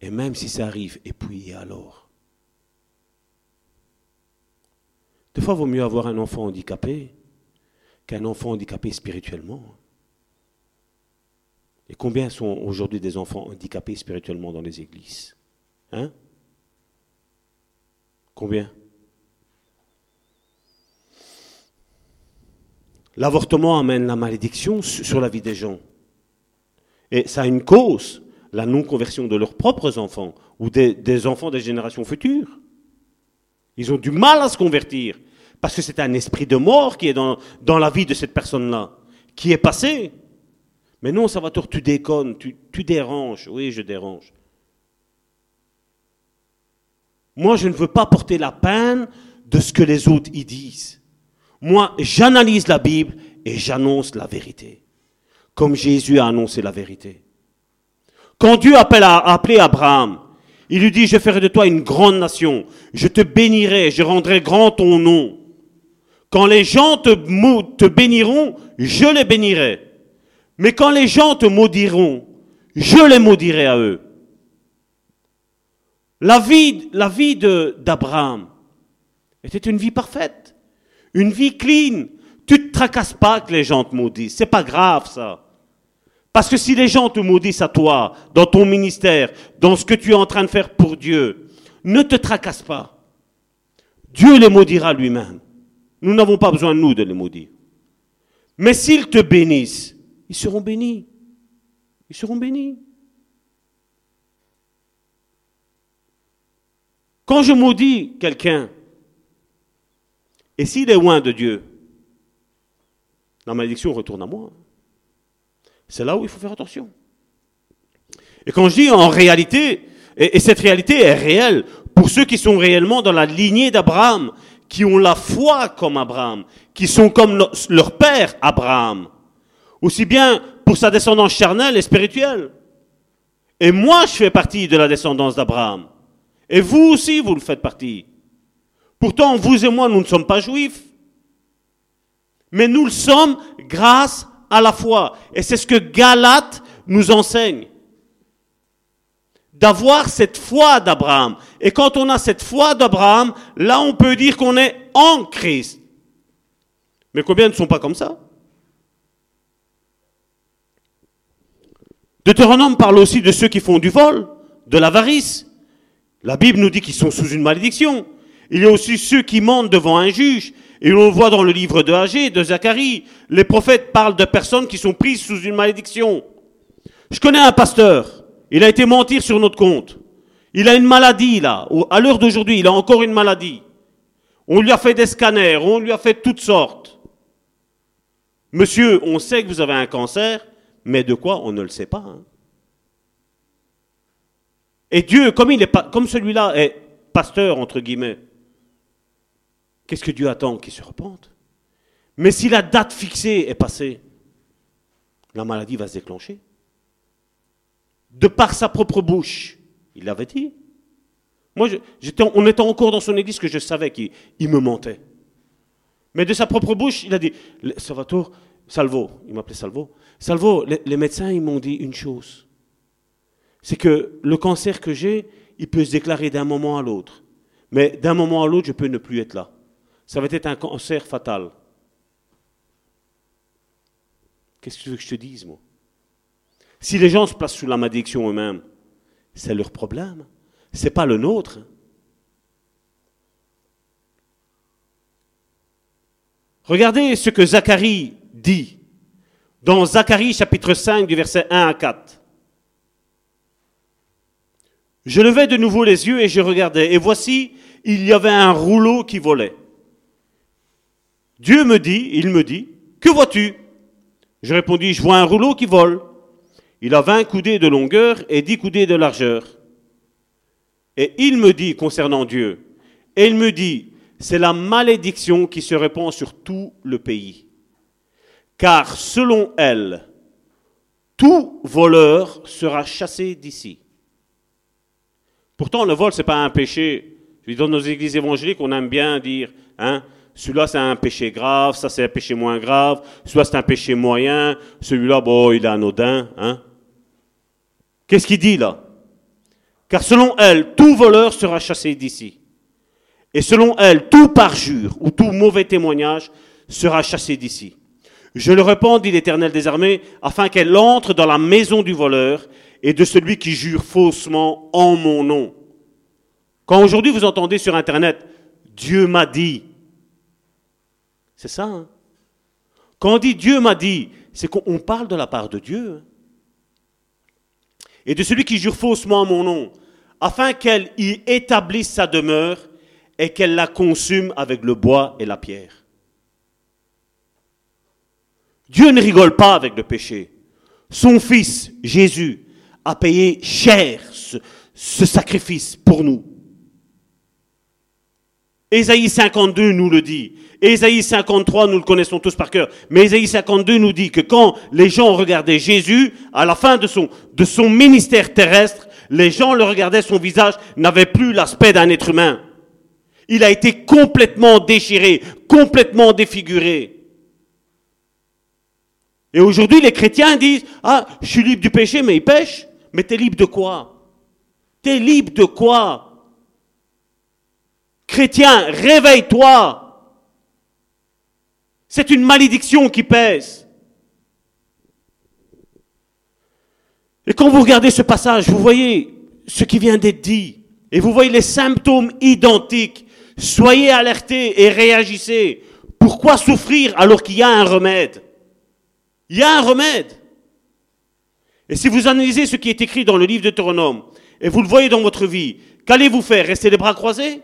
Et même si ça arrive, et puis alors? Des fois, il vaut mieux avoir un enfant handicapé qu'un enfant handicapé spirituellement. Et combien sont aujourd'hui des enfants handicapés spirituellement dans les églises? Hein? Combien? L'avortement amène la malédiction sur la vie des gens. Et ça a une cause, la non-conversion de leurs propres enfants ou des, enfants des générations futures. Ils ont du mal à se convertir parce que c'est un esprit de mort qui est dans, la vie de cette personne-là, qui est passé. Mais non, Salvatore, tu déconnes, tu déranges. Oui, je dérange. Moi, je ne veux pas porter la peine de ce que les autres y disent. Moi, j'analyse la Bible et j'annonce la vérité. Comme Jésus a annoncé la vérité. Quand Dieu appelle à, a appelé Abraham, il lui dit, je ferai de toi une grande nation, je te bénirai, je rendrai grand ton nom. Quand les gens te, béniront, je les bénirai. Mais quand les gens te maudiront, je les maudirai à eux. La vie, la vie d'Abraham était une vie parfaite, une vie clean. Tu ne te tracasses pas que les gens te maudissent, c'est pas grave ça. Parce que si les gens te maudissent à toi, dans ton ministère, dans ce que tu es en train de faire pour Dieu, ne te tracasse pas. Dieu les maudira lui-même. Nous n'avons pas besoin, nous, de les maudire. Mais s'ils te bénissent, ils seront bénis. Ils seront bénis. Quand je maudis quelqu'un, et s'il est loin de Dieu, la malédiction retourne à moi. C'est là où il faut faire attention. Et quand je dis en réalité, et, cette réalité est réelle pour ceux qui sont réellement dans la lignée d'Abraham, qui ont la foi comme Abraham, qui sont comme leur père Abraham, aussi bien pour sa descendance charnelle et spirituelle. Et moi, je fais partie de la descendance d'Abraham. Et vous aussi, vous le faites partie. Pourtant, vous et moi, nous ne sommes pas juifs. Mais nous le sommes grâce à la foi. Et c'est ce que Galate nous enseigne. D'avoir cette foi d'Abraham. Et quand on a cette foi d'Abraham, là on peut dire qu'on est en Christ. Mais combien ne sont pas comme ça? Deutéronome parle aussi de ceux qui font du vol, de l'avarice, la Bible nous dit qu'ils sont sous une malédiction. Il y a aussi ceux qui mentent devant un juge. Et on le voit dans le livre de Agé, de Zacharie. Les prophètes parlent de personnes qui sont prises sous une malédiction. Je connais un pasteur. Il a été mentir sur notre compte. Il a une maladie là. À l'heure d'aujourd'hui, il a encore une maladie. On lui a fait des scanners, on lui a fait toutes sortes. Monsieur, on sait que vous avez un cancer, mais de quoi on ne le sait pas. Hein. Et Dieu, comme, comme celui-là est pasteur, entre guillemets, qu'est-ce que Dieu attend Qu'il se repente? Mais si la date fixée est passée, la maladie va se déclencher. De par sa propre bouche, il l'avait dit. Moi, on était encore dans son église que je savais qu'il me mentait. Mais de sa propre bouche, il a dit, Salvatore, Salvo, il m'appelait Salvo, Salvo, les médecins, ils m'ont dit une chose c'est que le cancer que j'ai, il peut se déclarer d'un moment à l'autre. Mais d'un moment à l'autre, je peux ne plus être là. Ça va être un cancer fatal. Qu'est-ce que tu veux que je te dise, moi? Si les gens se placent sous la malédiction eux-mêmes, c'est leur problème. Ce n'est pas le nôtre. Regardez ce que Zacharie dit dans Zacharie chapitre 5 du verset 1 à 4. Je levais de nouveau les yeux et je regardais, et voici, il y avait un rouleau qui volait. Dieu me dit, il me dit, que vois-tu? Je répondis, je vois un rouleau qui vole. Il a vingt coudées de longueur et dix coudées de largeur. Et il me dit, concernant Dieu, et il me dit, c'est la malédiction qui se répand sur tout le pays. Car selon elle, tout voleur sera chassé d'ici. Pourtant, le vol, ce n'est pas un péché. Dans nos églises évangéliques, on aime bien dire, hein, celui-là c'est un péché grave, ça c'est un péché moins grave, celui-là c'est un péché moyen, celui-là, bon, il est anodin. Hein. Qu'est-ce qu'il dit là? Car selon elle, tout voleur sera chassé d'ici. Et selon elle, tout parjure ou tout mauvais témoignage sera chassé d'ici. Je le réponds, dit l'Éternel des armées, afin qu'elle entre dans la maison du voleur et de celui qui jure faussement en mon nom. Quand aujourd'hui vous entendez sur Internet, Dieu m'a dit, c'est ça. Hein? Quand on dit Dieu m'a dit, c'est qu'on parle de la part de Dieu. Hein. et de celui qui jure faussement mon nom, afin qu'elle y établisse sa demeure et qu'elle la consume avec le bois et la pierre. Dieu ne rigole pas avec le péché. Son Fils, Jésus, a payé cher ce sacrifice pour nous. Ésaïe 52 nous le dit. Ésaïe 53, nous le connaissons tous par cœur. Mais Ésaïe 52 nous dit que quand les gens regardaient Jésus, à la fin de son, ministère terrestre, les gens le regardaient, son visage n'avait plus l'aspect d'un être humain. Il a été complètement déchiré, complètement défiguré. Et aujourd'hui, les chrétiens disent, ah, je suis libre du péché, mais ils pêchent. Mais t'es libre de quoi? T'es libre de quoi? Chrétien, réveille-toi. C'est une malédiction qui pèse. Et quand vous regardez ce passage, vous voyez ce qui vient d'être dit, et vous voyez les symptômes identiques. Soyez alertés et réagissez. Pourquoi souffrir alors qu'il y a un remède? Il y a un remède. Et si vous analysez ce qui est écrit dans le livre de Théronome, et vous le voyez dans votre vie, qu'allez-vous faire? Rester les bras croisés?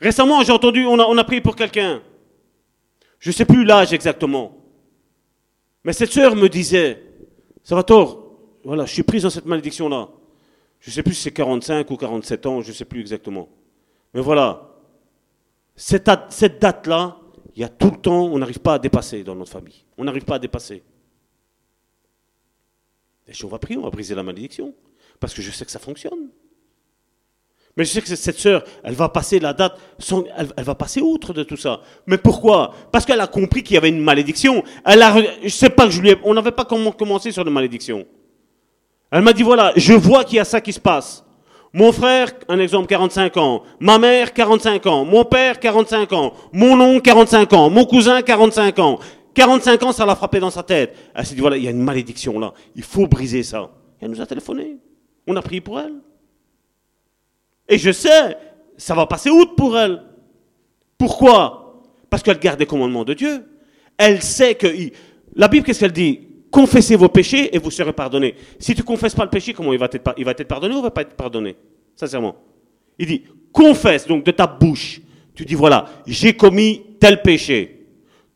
Récemment, j'ai entendu, on a, on a prié pour quelqu'un. Je ne sais plus l'âge exactement. Mais cette sœur me disait, Salvatore, voilà, je suis prise dans cette malédiction-là. Je ne sais plus si c'est 45 ou 47 ans, je ne sais plus exactement. Mais voilà, cette, cette date-là, il y a tout le temps, on n'arrive pas à dépasser dans notre famille. On n'arrive pas à dépasser. Et si on va prier, on va briser la malédiction. Parce que je sais que ça fonctionne. Mais je sais que cette sœur, elle va passer la date, elle, va passer outre de tout ça. Mais pourquoi? Parce qu'elle a compris qu'il y avait une malédiction. Elle a, je sais pas que je lui ai, on n'avait pas commencé sur la malédiction. Elle m'a dit voilà, je vois qu'il y a ça qui se passe. Mon frère, un exemple, 45 ans. Ma mère, 45 ans. Mon père, 45 ans. Mon oncle, 45 ans. Mon cousin, 45 ans. 45 ans, ça l'a frappé dans sa tête. Elle s'est dit voilà, il y a une malédiction là. Il faut briser ça. elle nous a téléphoné. On a prié pour elle. Et je sais, ça va passer outre pour elle. Pourquoi? Parce qu'elle garde les commandements de Dieu. Elle sait que... La Bible, qu'est-ce qu'elle dit? Confessez vos péchés et vous serez pardonnés. Si tu ne confesses pas le péché, comment il va être, pardonné ou il va pas être pardonné? Sincèrement. Il dit, confesse donc de ta bouche. Tu dis, voilà, j'ai commis tel péché.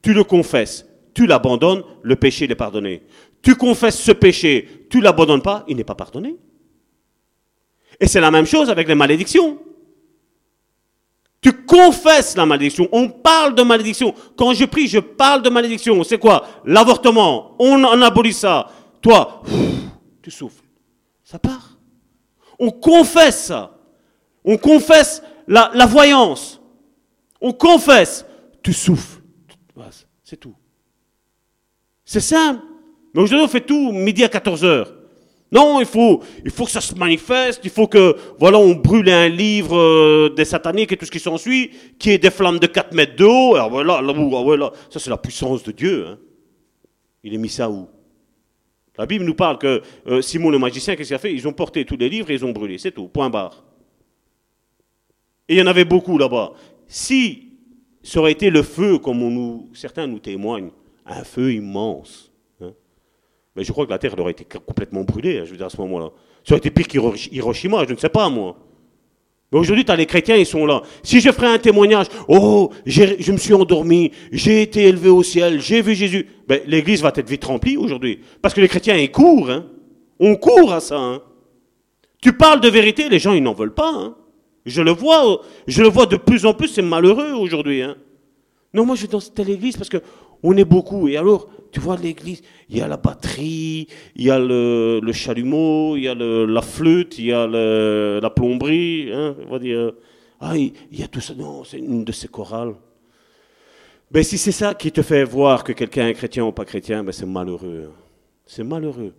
Tu le confesses, tu l'abandonnes, le péché est pardonné. Tu confesses ce péché, tu l'abandonnes pas, il n'est pas pardonné. Et c'est la même chose avec les malédictions. Tu confesses la malédiction. On parle de malédiction. Quand je prie, je parle de malédiction. C'est quoi? L'avortement. On en abolit ça. Toi, tu souffles. Ça part. On confesse ça. On confesse la, la voyance. On confesse. Tu souffles. C'est tout. C'est simple. Mais aujourd'hui, on fait tout midi à 14 heures. Non, il faut, il faut que ça se manifeste, il faut que, voilà, on brûle un livre euh, des sataniques et tout ce qui s'ensuit, qui est des flammes de 4 mètres de haut. Alors voilà, là, voilà ça c'est la puissance de Dieu. Hein. Il est mis ça où? La Bible nous parle que euh, Simon le magicien, qu'est-ce qu'il a fait? Ils ont porté tous les livres et ils ont brûlé, c'est tout, point barre. Et il y en avait beaucoup là-bas. Si ça aurait été le feu, comme certains nous témoignent, un feu immense, mais je crois que la Terre aurait été complètement brûlée, je veux à ce moment-là. Ça aurait été pire qu'Hiroshima, je ne sais pas, moi. Mais aujourd'hui, tu as les chrétiens, ils sont là. Si je ferais un témoignage, oh, je me suis endormi, j'ai été élevé au ciel, j'ai vu Jésus, ben, l'église va être vite remplie aujourd'hui. Parce que les chrétiens, ils courent. Hein. On court à ça. Hein. Tu parles de vérité, les gens, ils n'en veulent pas. Hein. Je le vois, de plus en plus, c'est malheureux aujourd'hui. Non, moi, je vais dans telle église parce que on est beaucoup. Et alors, tu vois l'église, il y a la batterie, il y a le, chalumeau, il y a la flûte, il y a la plomberie. Hein, on va dire, ah, il, y a tout ça. Non, c'est une de ces chorales. Ben, si c'est ça qui te fait voir que quelqu'un est chrétien ou pas chrétien, ben, c'est malheureux. C'est malheureux.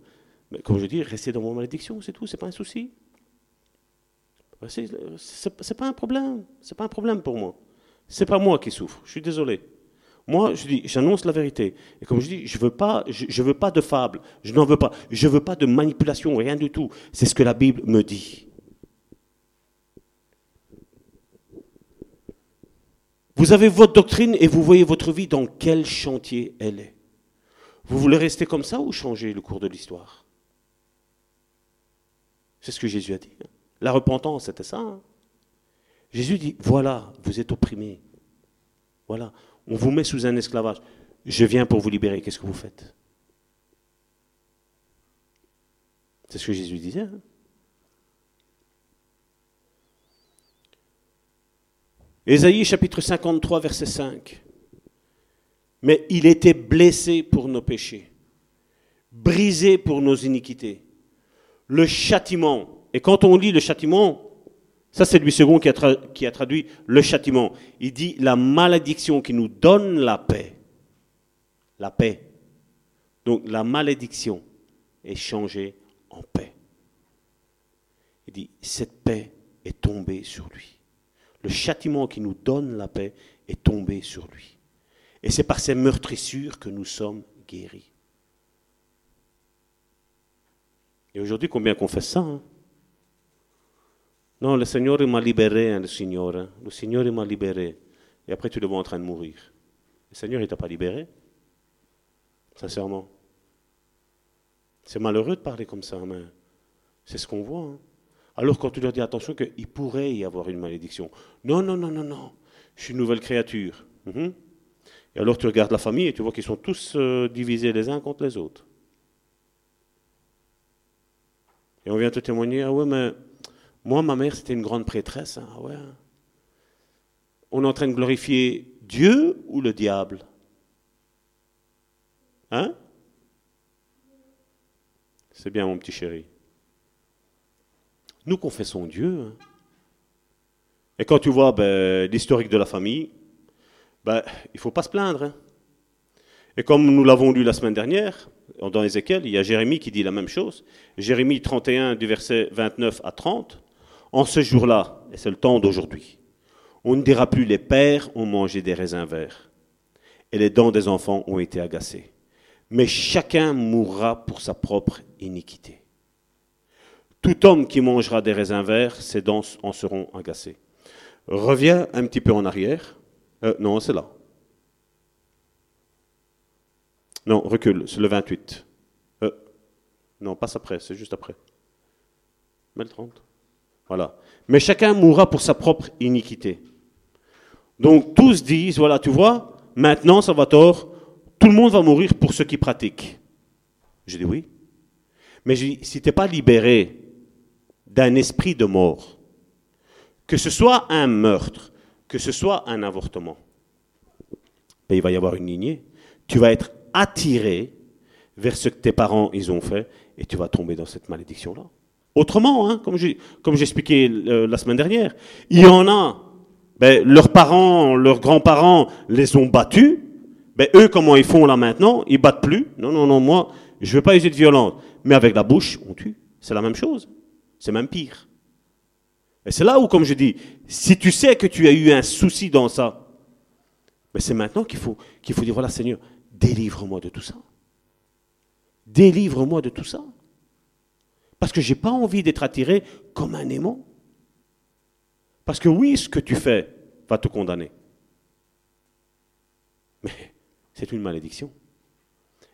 Mais comme je dis, rester dans mon malédiction, c'est tout, c'est pas un souci. C'est pas un problème. C'est pas un problème pour moi. C'est pas moi qui souffre. Je suis désolé. Moi, je dis, j'annonce la vérité. Et comme je dis, je veux je, veux pas de fable. Je n'en veux pas. Je veux pas de manipulation, rien du tout. C'est ce que la Bible me dit. Vous avez votre doctrine et vous voyez votre vie dans quel chantier elle est. Vous voulez rester comme ça ou changer le cours de l'histoire? C'est ce que Jésus a dit. Hein. La repentance, c'était ça. Hein. Jésus dit, voilà, vous êtes opprimés. Voilà, on vous met sous un esclavage. Je viens pour vous libérer. Qu'est-ce que vous faites? C'est ce que Jésus disait. Hein. Ésaïe chapitre 53, verset 5. Mais il était blessé pour nos péchés, brisé pour nos iniquités. Le châtiment, et quand on lit le châtiment, ça c'est Louis II qui a, traduit le châtiment. Il dit la malédiction qui nous donne la paix. La paix. Donc la malédiction est changée en paix. Il dit, cette paix est tombée sur lui le châtiment qui nous donne la paix est tombé sur lui. Et c'est par ces meurtrissures que nous sommes guéris. Et aujourd'hui, combien qu'on ça hein? Non, le Seigneur m'a libéré, hein, le Seigneur. Hein. Le Seigneur m'a libéré. Et après, tu es en train de mourir. Le Seigneur, il t'a pas libéré. Sincèrement. C'est malheureux de parler comme ça, mais c'est ce qu'on voit. Alors quand tu leur dis attention qu'il pourrait y avoir une malédiction. Non, non, non, non, non. Je suis une nouvelle créature. Mhm. Et alors tu regardes la famille et tu vois qu'ils sont tous euh, divisés les uns contre les autres. Et on vient te témoigner, ah ouais, mais moi, ma mère, c'était une grande prêtresse. Hein. Ouais. On est en train de glorifier Dieu ou le diable? Hein? C'est bien, mon petit chéri. Nous confessons Dieu. Hein. Et quand tu vois ben, l'historique de la famille, ben, il ne faut pas se plaindre. Hein. Et comme nous l'avons lu la semaine dernière, dans Ézéchiel, il y a Jérémie qui dit la même chose. Jérémie 31 du verset 29 à 30. En ce jour-là, et c'est le temps d'aujourd'hui, on ne dira plus les pères ont mangé des raisins verts et les dents des enfants ont été agacées. Mais chacun mourra pour sa propre iniquité. Tout homme qui mangera des raisins verts, ses dents en seront agacées. Reviens un petit peu en arrière. Euh, non, c'est là. Non, recule, c'est le 28. Euh, non, passe après, c'est juste après. Mais le 30. Voilà. Mais chacun mourra pour sa propre iniquité. Donc tous disent, voilà, tu vois, maintenant, ça va tort, tout le monde va mourir pour ceux qui pratiquent. Je dis oui. Mais si tu n'es pas libéré d'un esprit de mort, que ce soit un meurtre, que ce soit un avortement, ben, il va y avoir une lignée. Tu vas être attiré vers ce que tes parents ont fait et tu vas tomber dans cette malédiction-là. Autrement, hein, comme j'expliquais euh, la semaine dernière, il y en a, ben, leurs parents, leurs grands-parents les ont battus, ben, eux, comment ils font là maintenant Ils battent plus. Non, non, non, moi, je ne veux pas user de violence. Mais avec la bouche, on tue. C'est la même chose. C'est même pire. Et c'est là où, comme je dis, si tu sais que tu as eu un souci dans ça, mais c'est maintenant qu'il faut, qu'il faut dire, voilà Seigneur, délivre-moi de tout ça. Délivre-moi de tout ça. Parce que je n'ai pas envie d'être attiré comme un aimant. Parce que oui, ce que tu fais va te condamner. Mais c'est une malédiction.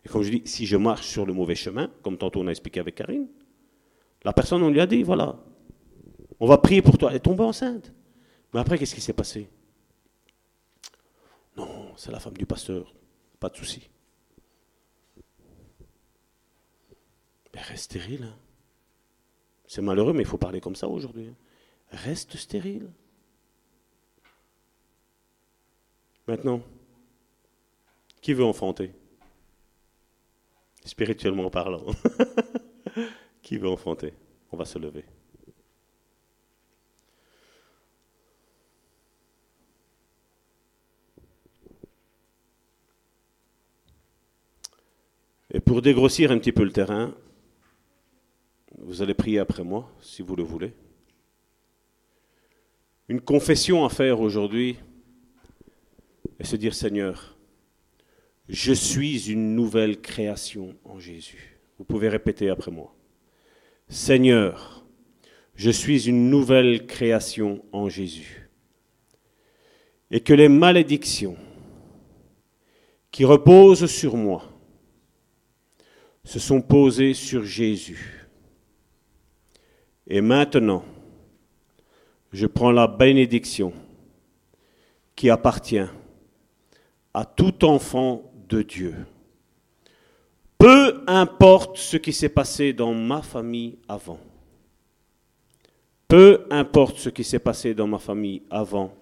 Et comme je dis, si je marche sur le mauvais chemin, comme tantôt on a expliqué avec Karine, la personne, on lui a dit, voilà, on va prier pour toi. Elle est tombée enceinte. Mais après, qu'est-ce qui s'est passé? Non, c'est la femme du pasteur. Pas de souci. Mais reste stérile. Hein. C'est malheureux, mais il faut parler comme ça aujourd'hui. Hein. Reste stérile. Maintenant, qui veut enfanter? Spirituellement parlant. Qui veut enfanter? On va se lever. Et pour dégrossir un petit peu le terrain, vous allez prier après moi, si vous le voulez. Une confession à faire aujourd'hui et se dire Seigneur, je suis une nouvelle création en Jésus. Vous pouvez répéter après moi. Seigneur, je suis une nouvelle création en Jésus. Et que les malédictions qui reposent sur moi se sont posés sur Jésus. Et maintenant, je prends la bénédiction qui appartient à tout enfant de Dieu. Peu importe ce qui s'est passé dans ma famille avant. Peu importe ce qui s'est passé dans ma famille avant.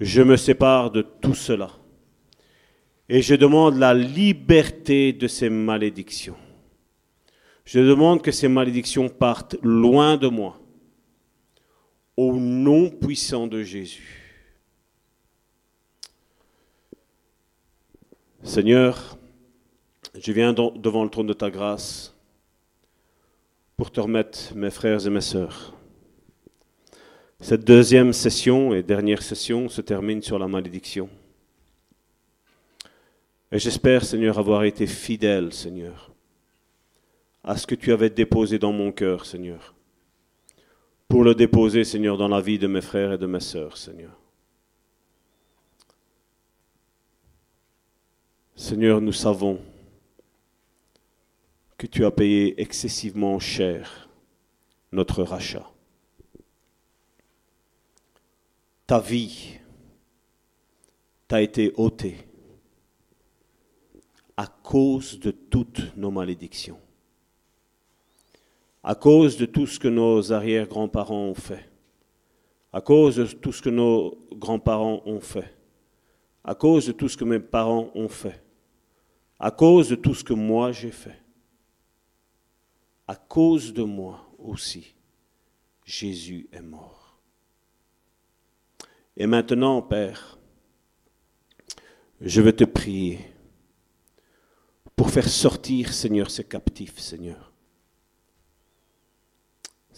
Je me sépare de tout cela. Et je demande la liberté de ces malédictions. Je demande que ces malédictions partent loin de moi. Au nom puissant de Jésus. Seigneur, je viens devant le trône de ta grâce pour te remettre mes frères et mes sœurs. Cette deuxième session et dernière session se termine sur la malédiction. Et j'espère, Seigneur, avoir été fidèle, Seigneur, à ce que tu avais déposé dans mon cœur, Seigneur, pour le déposer, Seigneur, dans la vie de mes frères et de mes sœurs, Seigneur. Seigneur, nous savons que tu as payé excessivement cher notre rachat. Ta vie t'a été ôtée à cause de toutes nos malédictions, à cause de tout ce que nos arrière-grands-parents ont fait, à cause de tout ce que nos grands-parents ont fait, à cause de tout ce que mes parents ont fait à cause de tout ce que moi j'ai fait, à cause de moi aussi, Jésus est mort. Et maintenant, Père, je veux te prier pour faire sortir, Seigneur, ces captifs, Seigneur,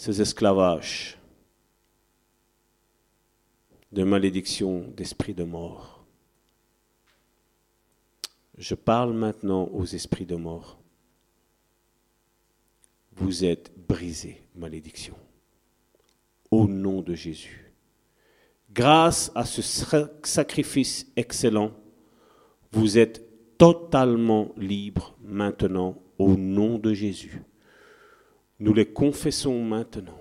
ces esclavages de malédiction, d'esprit de mort. Je parle maintenant aux esprits de mort. Vous êtes brisés, malédiction. Au nom de Jésus. Grâce à ce sacrifice excellent, vous êtes totalement libres maintenant au nom de Jésus. Nous les confessons maintenant.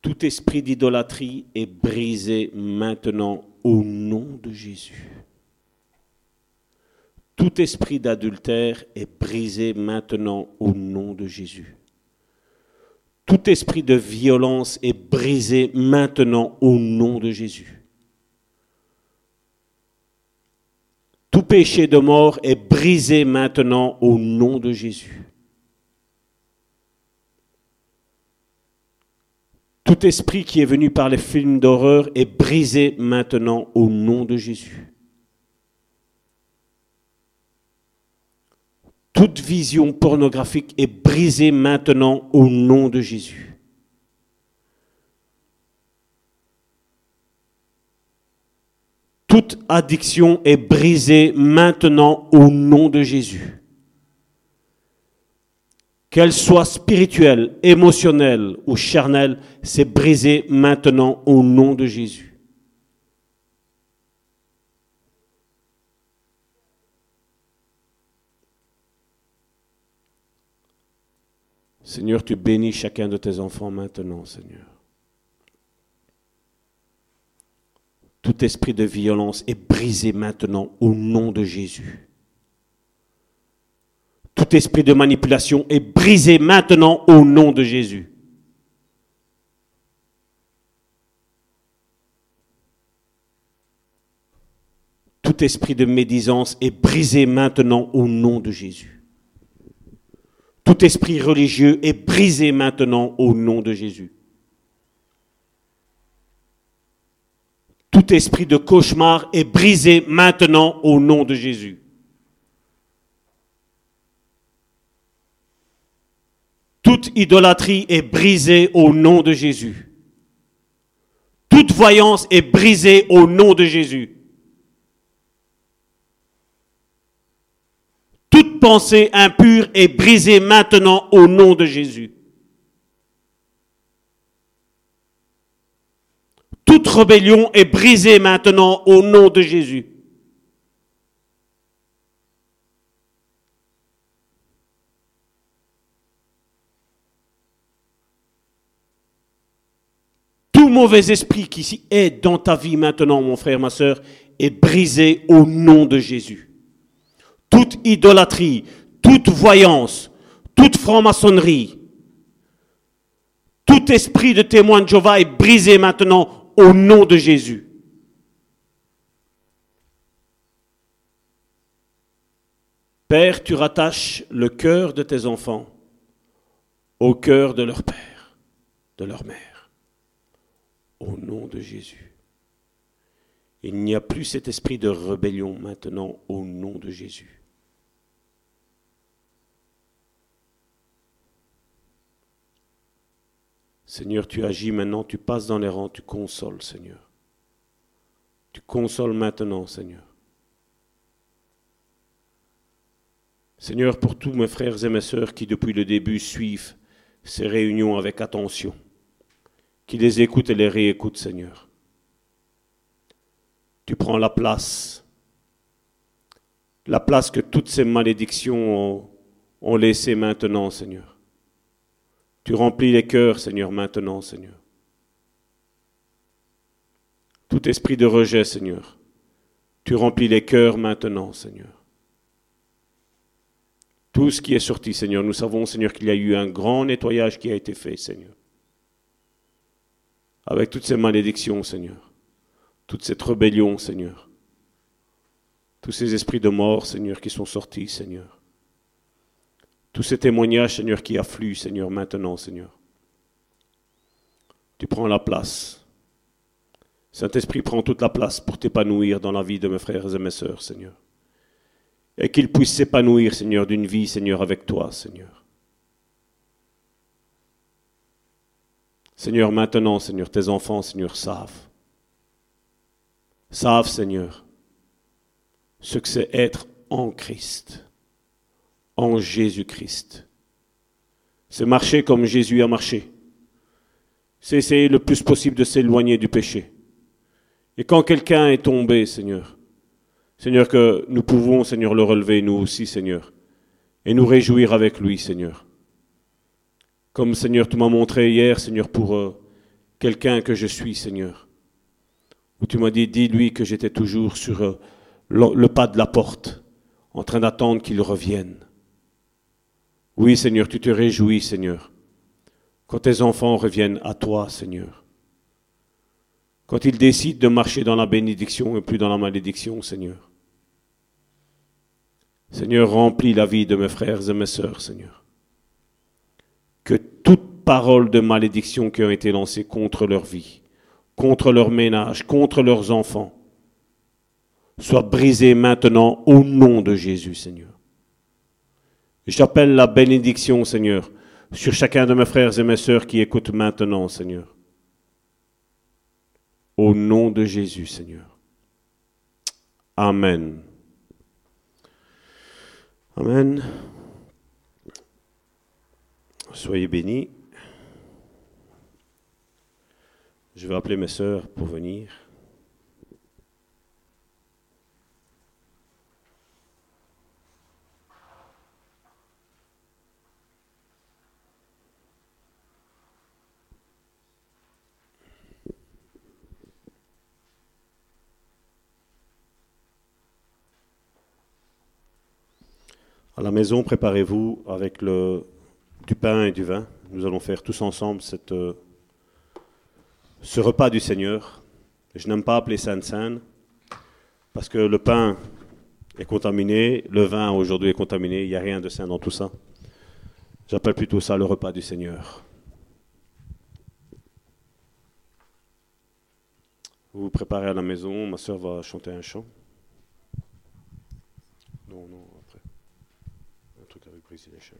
Tout esprit d'idolâtrie est brisé maintenant au nom de Jésus. Tout esprit d'adultère est brisé maintenant au nom de Jésus. Tout esprit de violence est brisé maintenant au nom de Jésus. Tout péché de mort est brisé maintenant au nom de Jésus. Tout esprit qui est venu par les films d'horreur est brisé maintenant au nom de Jésus. Toute vision pornographique est brisée maintenant au nom de Jésus. Toute addiction est brisée maintenant au nom de Jésus. Qu'elle soit spirituelle, émotionnelle ou charnelle, c'est brisé maintenant au nom de Jésus. Seigneur, tu bénis chacun de tes enfants maintenant, Seigneur. Tout esprit de violence est brisé maintenant au nom de Jésus. Tout esprit de manipulation est brisé maintenant au nom de Jésus. Tout esprit de médisance est brisé maintenant au nom de Jésus. Tout esprit religieux est brisé maintenant au nom de Jésus. Tout esprit de cauchemar est brisé maintenant au nom de Jésus. Toute idolâtrie est brisée au nom de Jésus. Toute voyance est brisée au nom de Jésus. Toute pensée impure est brisée maintenant au nom de Jésus. Toute rébellion est brisée maintenant au nom de Jésus. Mauvais esprit qui est dans ta vie maintenant, mon frère, ma soeur, est brisé au nom de Jésus. Toute idolâtrie, toute voyance, toute franc-maçonnerie, tout esprit de témoin de Jéhovah est brisé maintenant au nom de Jésus. Père, tu rattaches le cœur de tes enfants au cœur de leur père, de leur mère, au nom de Jésus. Il n'y a plus cet esprit de rébellion maintenant au nom de Jésus. Seigneur, tu agis maintenant, tu passes dans les rangs, tu consoles, Seigneur. Tu consoles maintenant, Seigneur. Seigneur, pour tous mes frères et mes sœurs qui depuis le début suivent ces réunions avec attention, qui les écoutent et les réécoutent, Seigneur. Tu prends la place, la place que toutes ces malédictions ont, ont laissée maintenant, Seigneur. Tu remplis les cœurs, Seigneur, maintenant, Seigneur. Tout esprit de rejet, Seigneur, tu remplis les cœurs maintenant, Seigneur. Tout ce qui est sorti, Seigneur, nous savons, Seigneur, qu'il y a eu un grand nettoyage qui a été fait, Seigneur. Avec toutes ces malédictions, Seigneur. Toute cette rébellion, Seigneur. Tous ces esprits de mort, Seigneur, qui sont sortis, Seigneur. Tous ces témoignages, Seigneur, qui affluent, Seigneur, maintenant, Seigneur. Tu prends la place. Saint-Esprit prend toute la place pour t'épanouir dans la vie de mes frères et mes sœurs, Seigneur. Et qu'ils puissent s'épanouir, Seigneur, d'une vie, Seigneur, avec toi, Seigneur. Seigneur, maintenant, Seigneur, tes enfants, Seigneur, savent. Savent, Seigneur, ce que c'est être en Christ en Jésus-Christ. C'est marcher comme Jésus a marché. C'est essayer le plus possible de s'éloigner du péché. Et quand quelqu'un est tombé, Seigneur, Seigneur, que nous pouvons, Seigneur, le relever, nous aussi, Seigneur, et nous réjouir avec lui, Seigneur. Comme, Seigneur, tu m'as montré hier, Seigneur, pour euh, quelqu'un que je suis, Seigneur. Où tu m'as dit, dis-lui que j'étais toujours sur euh, le pas de la porte, en train d'attendre qu'il revienne. Oui, Seigneur, tu te réjouis, Seigneur, quand tes enfants reviennent à toi, Seigneur. Quand ils décident de marcher dans la bénédiction et plus dans la malédiction, Seigneur. Seigneur, remplis la vie de mes frères et mes sœurs, Seigneur. Que toute parole de malédiction qui ont été lancée contre leur vie, contre leur ménage, contre leurs enfants, soit brisée maintenant au nom de Jésus, Seigneur. J'appelle la bénédiction, Seigneur, sur chacun de mes frères et mes sœurs qui écoutent maintenant, Seigneur. Au nom de Jésus, Seigneur. Amen. Amen. Soyez bénis. Je vais appeler mes sœurs pour venir. À la maison, préparez-vous avec le, du pain et du vin. Nous allons faire tous ensemble euh, ce repas du Seigneur. Je n'aime pas appeler Sainte Sainte parce que le pain est contaminé, le vin aujourd'hui est contaminé, il n'y a rien de saint dans tout ça. J'appelle plutôt ça le repas du Seigneur. Vous vous préparez à la maison, ma soeur va chanter un chant. Non, non quelque chose ainsi.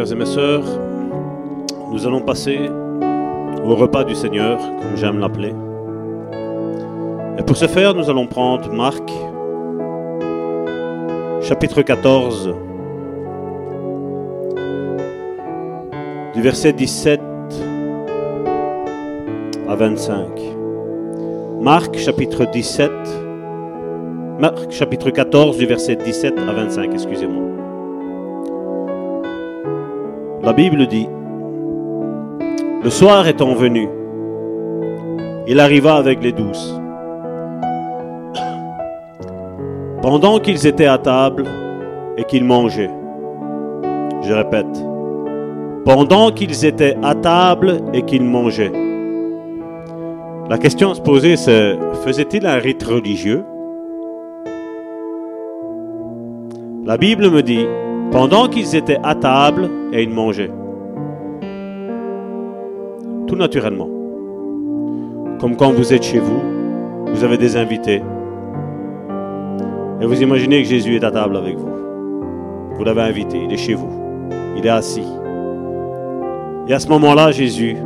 frères et mes sœurs, nous allons passer au repas du Seigneur, comme j'aime l'appeler. Et pour ce faire, nous allons prendre Marc, chapitre 14, du verset 17 à 25. Marc, chapitre 17, Marc, chapitre 14, du verset 17 à 25, excusez-moi. La Bible dit, le soir étant venu, il arriva avec les douze. Pendant qu'ils étaient à table et qu'ils mangeaient, je répète, pendant qu'ils étaient à table et qu'ils mangeaient, la question à se poser, c'est faisait-il un rite religieux? La Bible me dit, pendant qu'ils étaient à table et ils mangeaient tout naturellement. Comme quand vous êtes chez vous, vous avez des invités. Et vous imaginez que Jésus est à table avec vous. Vous l'avez invité, il est chez vous. Il est assis. Et à ce moment-là, Jésus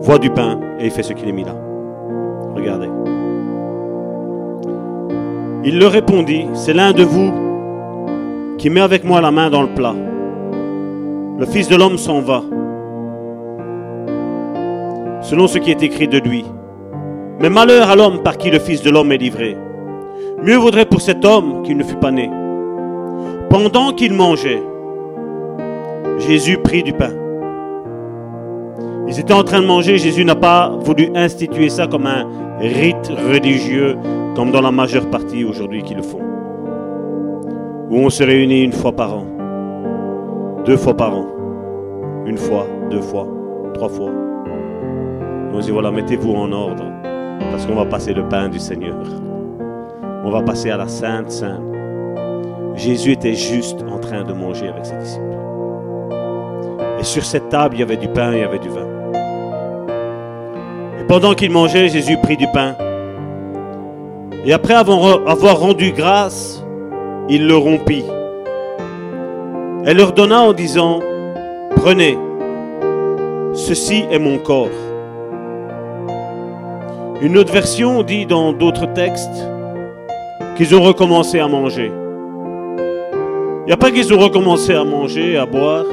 voit du pain et il fait ce qu'il est mis là. Regardez. Il leur répondit, c'est l'un de vous qui met avec moi la main dans le plat. Le Fils de l'homme s'en va selon ce qui est écrit de lui. Mais malheur à l'homme par qui le Fils de l'homme est livré. Mieux vaudrait pour cet homme qu'il ne fût pas né. Pendant qu'il mangeait, Jésus prit du pain. Ils étaient en train de manger, Jésus n'a pas voulu instituer ça comme un rite religieux, comme dans la majeure partie aujourd'hui qui le font. Où on se réunit une fois par an, deux fois par an, une fois, deux fois, trois fois. On dit voilà, mettez-vous en ordre, parce qu'on va passer le pain du Seigneur. On va passer à la Sainte Sainte. Jésus était juste en train de manger avec ses disciples. Et sur cette table, il y avait du pain et il y avait du vin. Et pendant qu'il mangeait, Jésus prit du pain. Et après avoir rendu grâce, il le rompit. Et leur donna en disant, prenez, ceci est mon corps une autre version dit dans d'autres textes qu'ils ont recommencé à manger. Il n'y a pas qu'ils ont recommencé à manger, à boire.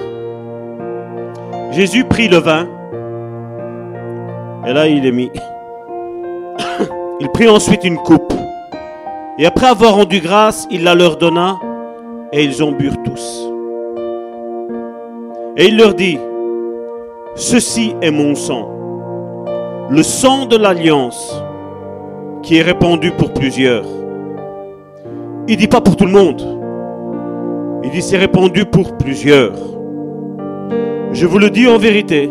Jésus prit le vin. Et là, il est mis. Il prit ensuite une coupe. Et après avoir rendu grâce, il la leur donna. Et ils en burent tous. Et il leur dit, Ceci est mon sang le sang de l'alliance qui est répandu pour plusieurs. Il dit pas pour tout le monde. Il dit c'est répandu pour plusieurs. Je vous le dis en vérité,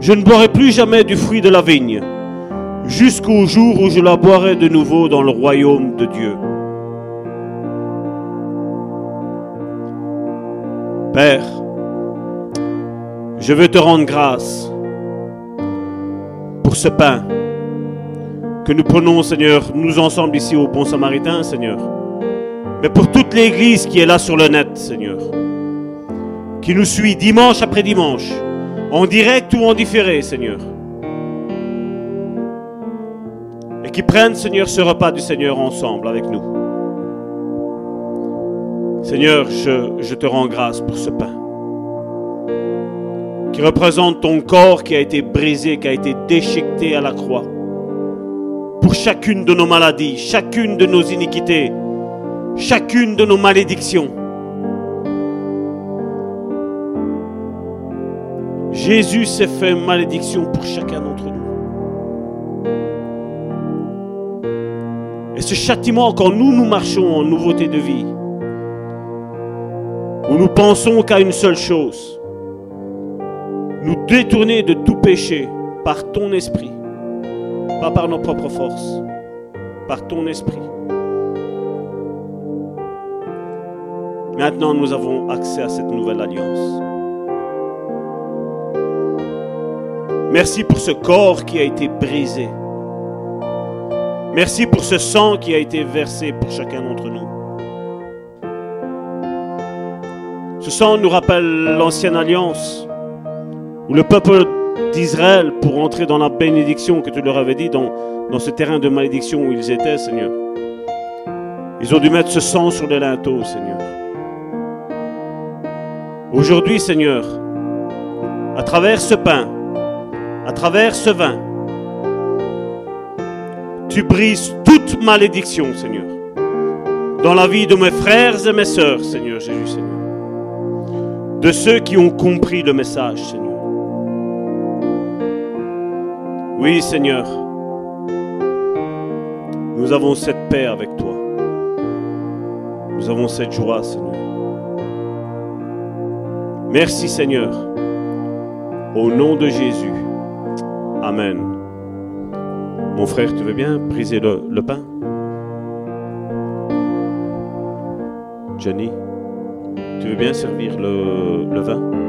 je ne boirai plus jamais du fruit de la vigne jusqu'au jour où je la boirai de nouveau dans le royaume de Dieu. Père, je veux te rendre grâce ce pain que nous prenons, Seigneur, nous ensemble ici au Bon Samaritain, Seigneur. Mais pour toute l'Église qui est là sur le net, Seigneur. Qui nous suit dimanche après dimanche, en direct ou en différé, Seigneur. Qui prennent, Seigneur, ce repas du Seigneur ensemble avec nous. Seigneur, je, je te rends grâce pour ce pain qui représente ton corps qui a été brisé, qui a été déchiqueté à la croix. Pour chacune de nos maladies, chacune de nos iniquités, chacune de nos malédictions. Jésus s'est fait malédiction pour chacun d'entre nous. Et ce châtiment, quand nous, nous marchons en nouveauté de vie, où nous pensons qu'à une seule chose, nous détourner de tout péché par ton esprit, pas par nos propres forces, par ton esprit. Maintenant, nous avons accès à cette nouvelle alliance. Merci pour ce corps qui a été brisé. Merci pour ce sang qui a été versé pour chacun d'entre nous. Ce sang nous rappelle l'ancienne alliance, où le peuple d'Israël, pour entrer dans la bénédiction que tu leur avais dit, dans, ce terrain de malédiction où ils étaient, Seigneur, ils ont dû mettre ce sang sur les linteaux, Seigneur. Aujourd'hui, Seigneur, à travers ce pain, à travers ce vin, tu brises toute malédiction, Seigneur, dans la vie de mes frères et mes sœurs, Seigneur Jésus, Seigneur. De ceux qui ont compris le message, Seigneur. Oui, Seigneur, nous avons cette paix avec toi. Nous avons cette joie, Seigneur. Merci, Seigneur. Au nom de Jésus. Amen. Mon frère, tu veux bien briser le, pain? Jenny, tu veux bien servir le vin?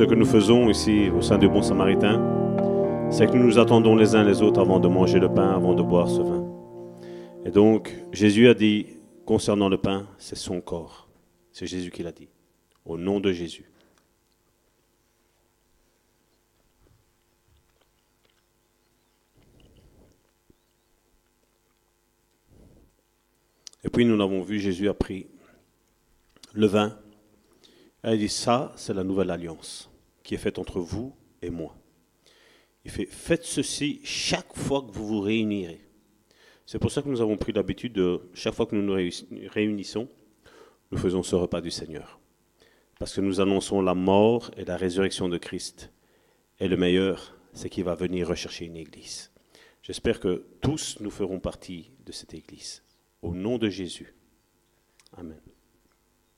Ce que nous faisons ici au sein du Bon Samaritain, c'est que nous nous attendons les uns les autres avant de manger le pain, avant de boire ce vin. Et donc, Jésus a dit, concernant le pain, c'est son corps. C'est Jésus qui l'a dit. Au nom de Jésus. Et puis nous l'avons vu, Jésus a pris le vin. Et il dit, ça, c'est la nouvelle alliance qui est faite entre vous et moi. Il fait, faites ceci chaque fois que vous vous réunirez. C'est pour ça que nous avons pris l'habitude de, chaque fois que nous nous réunis- réunissons, nous faisons ce repas du Seigneur. Parce que nous annonçons la mort et la résurrection de Christ. Et le meilleur, c'est qu'il va venir rechercher une église. J'espère que tous nous ferons partie de cette église. Au nom de Jésus. Amen.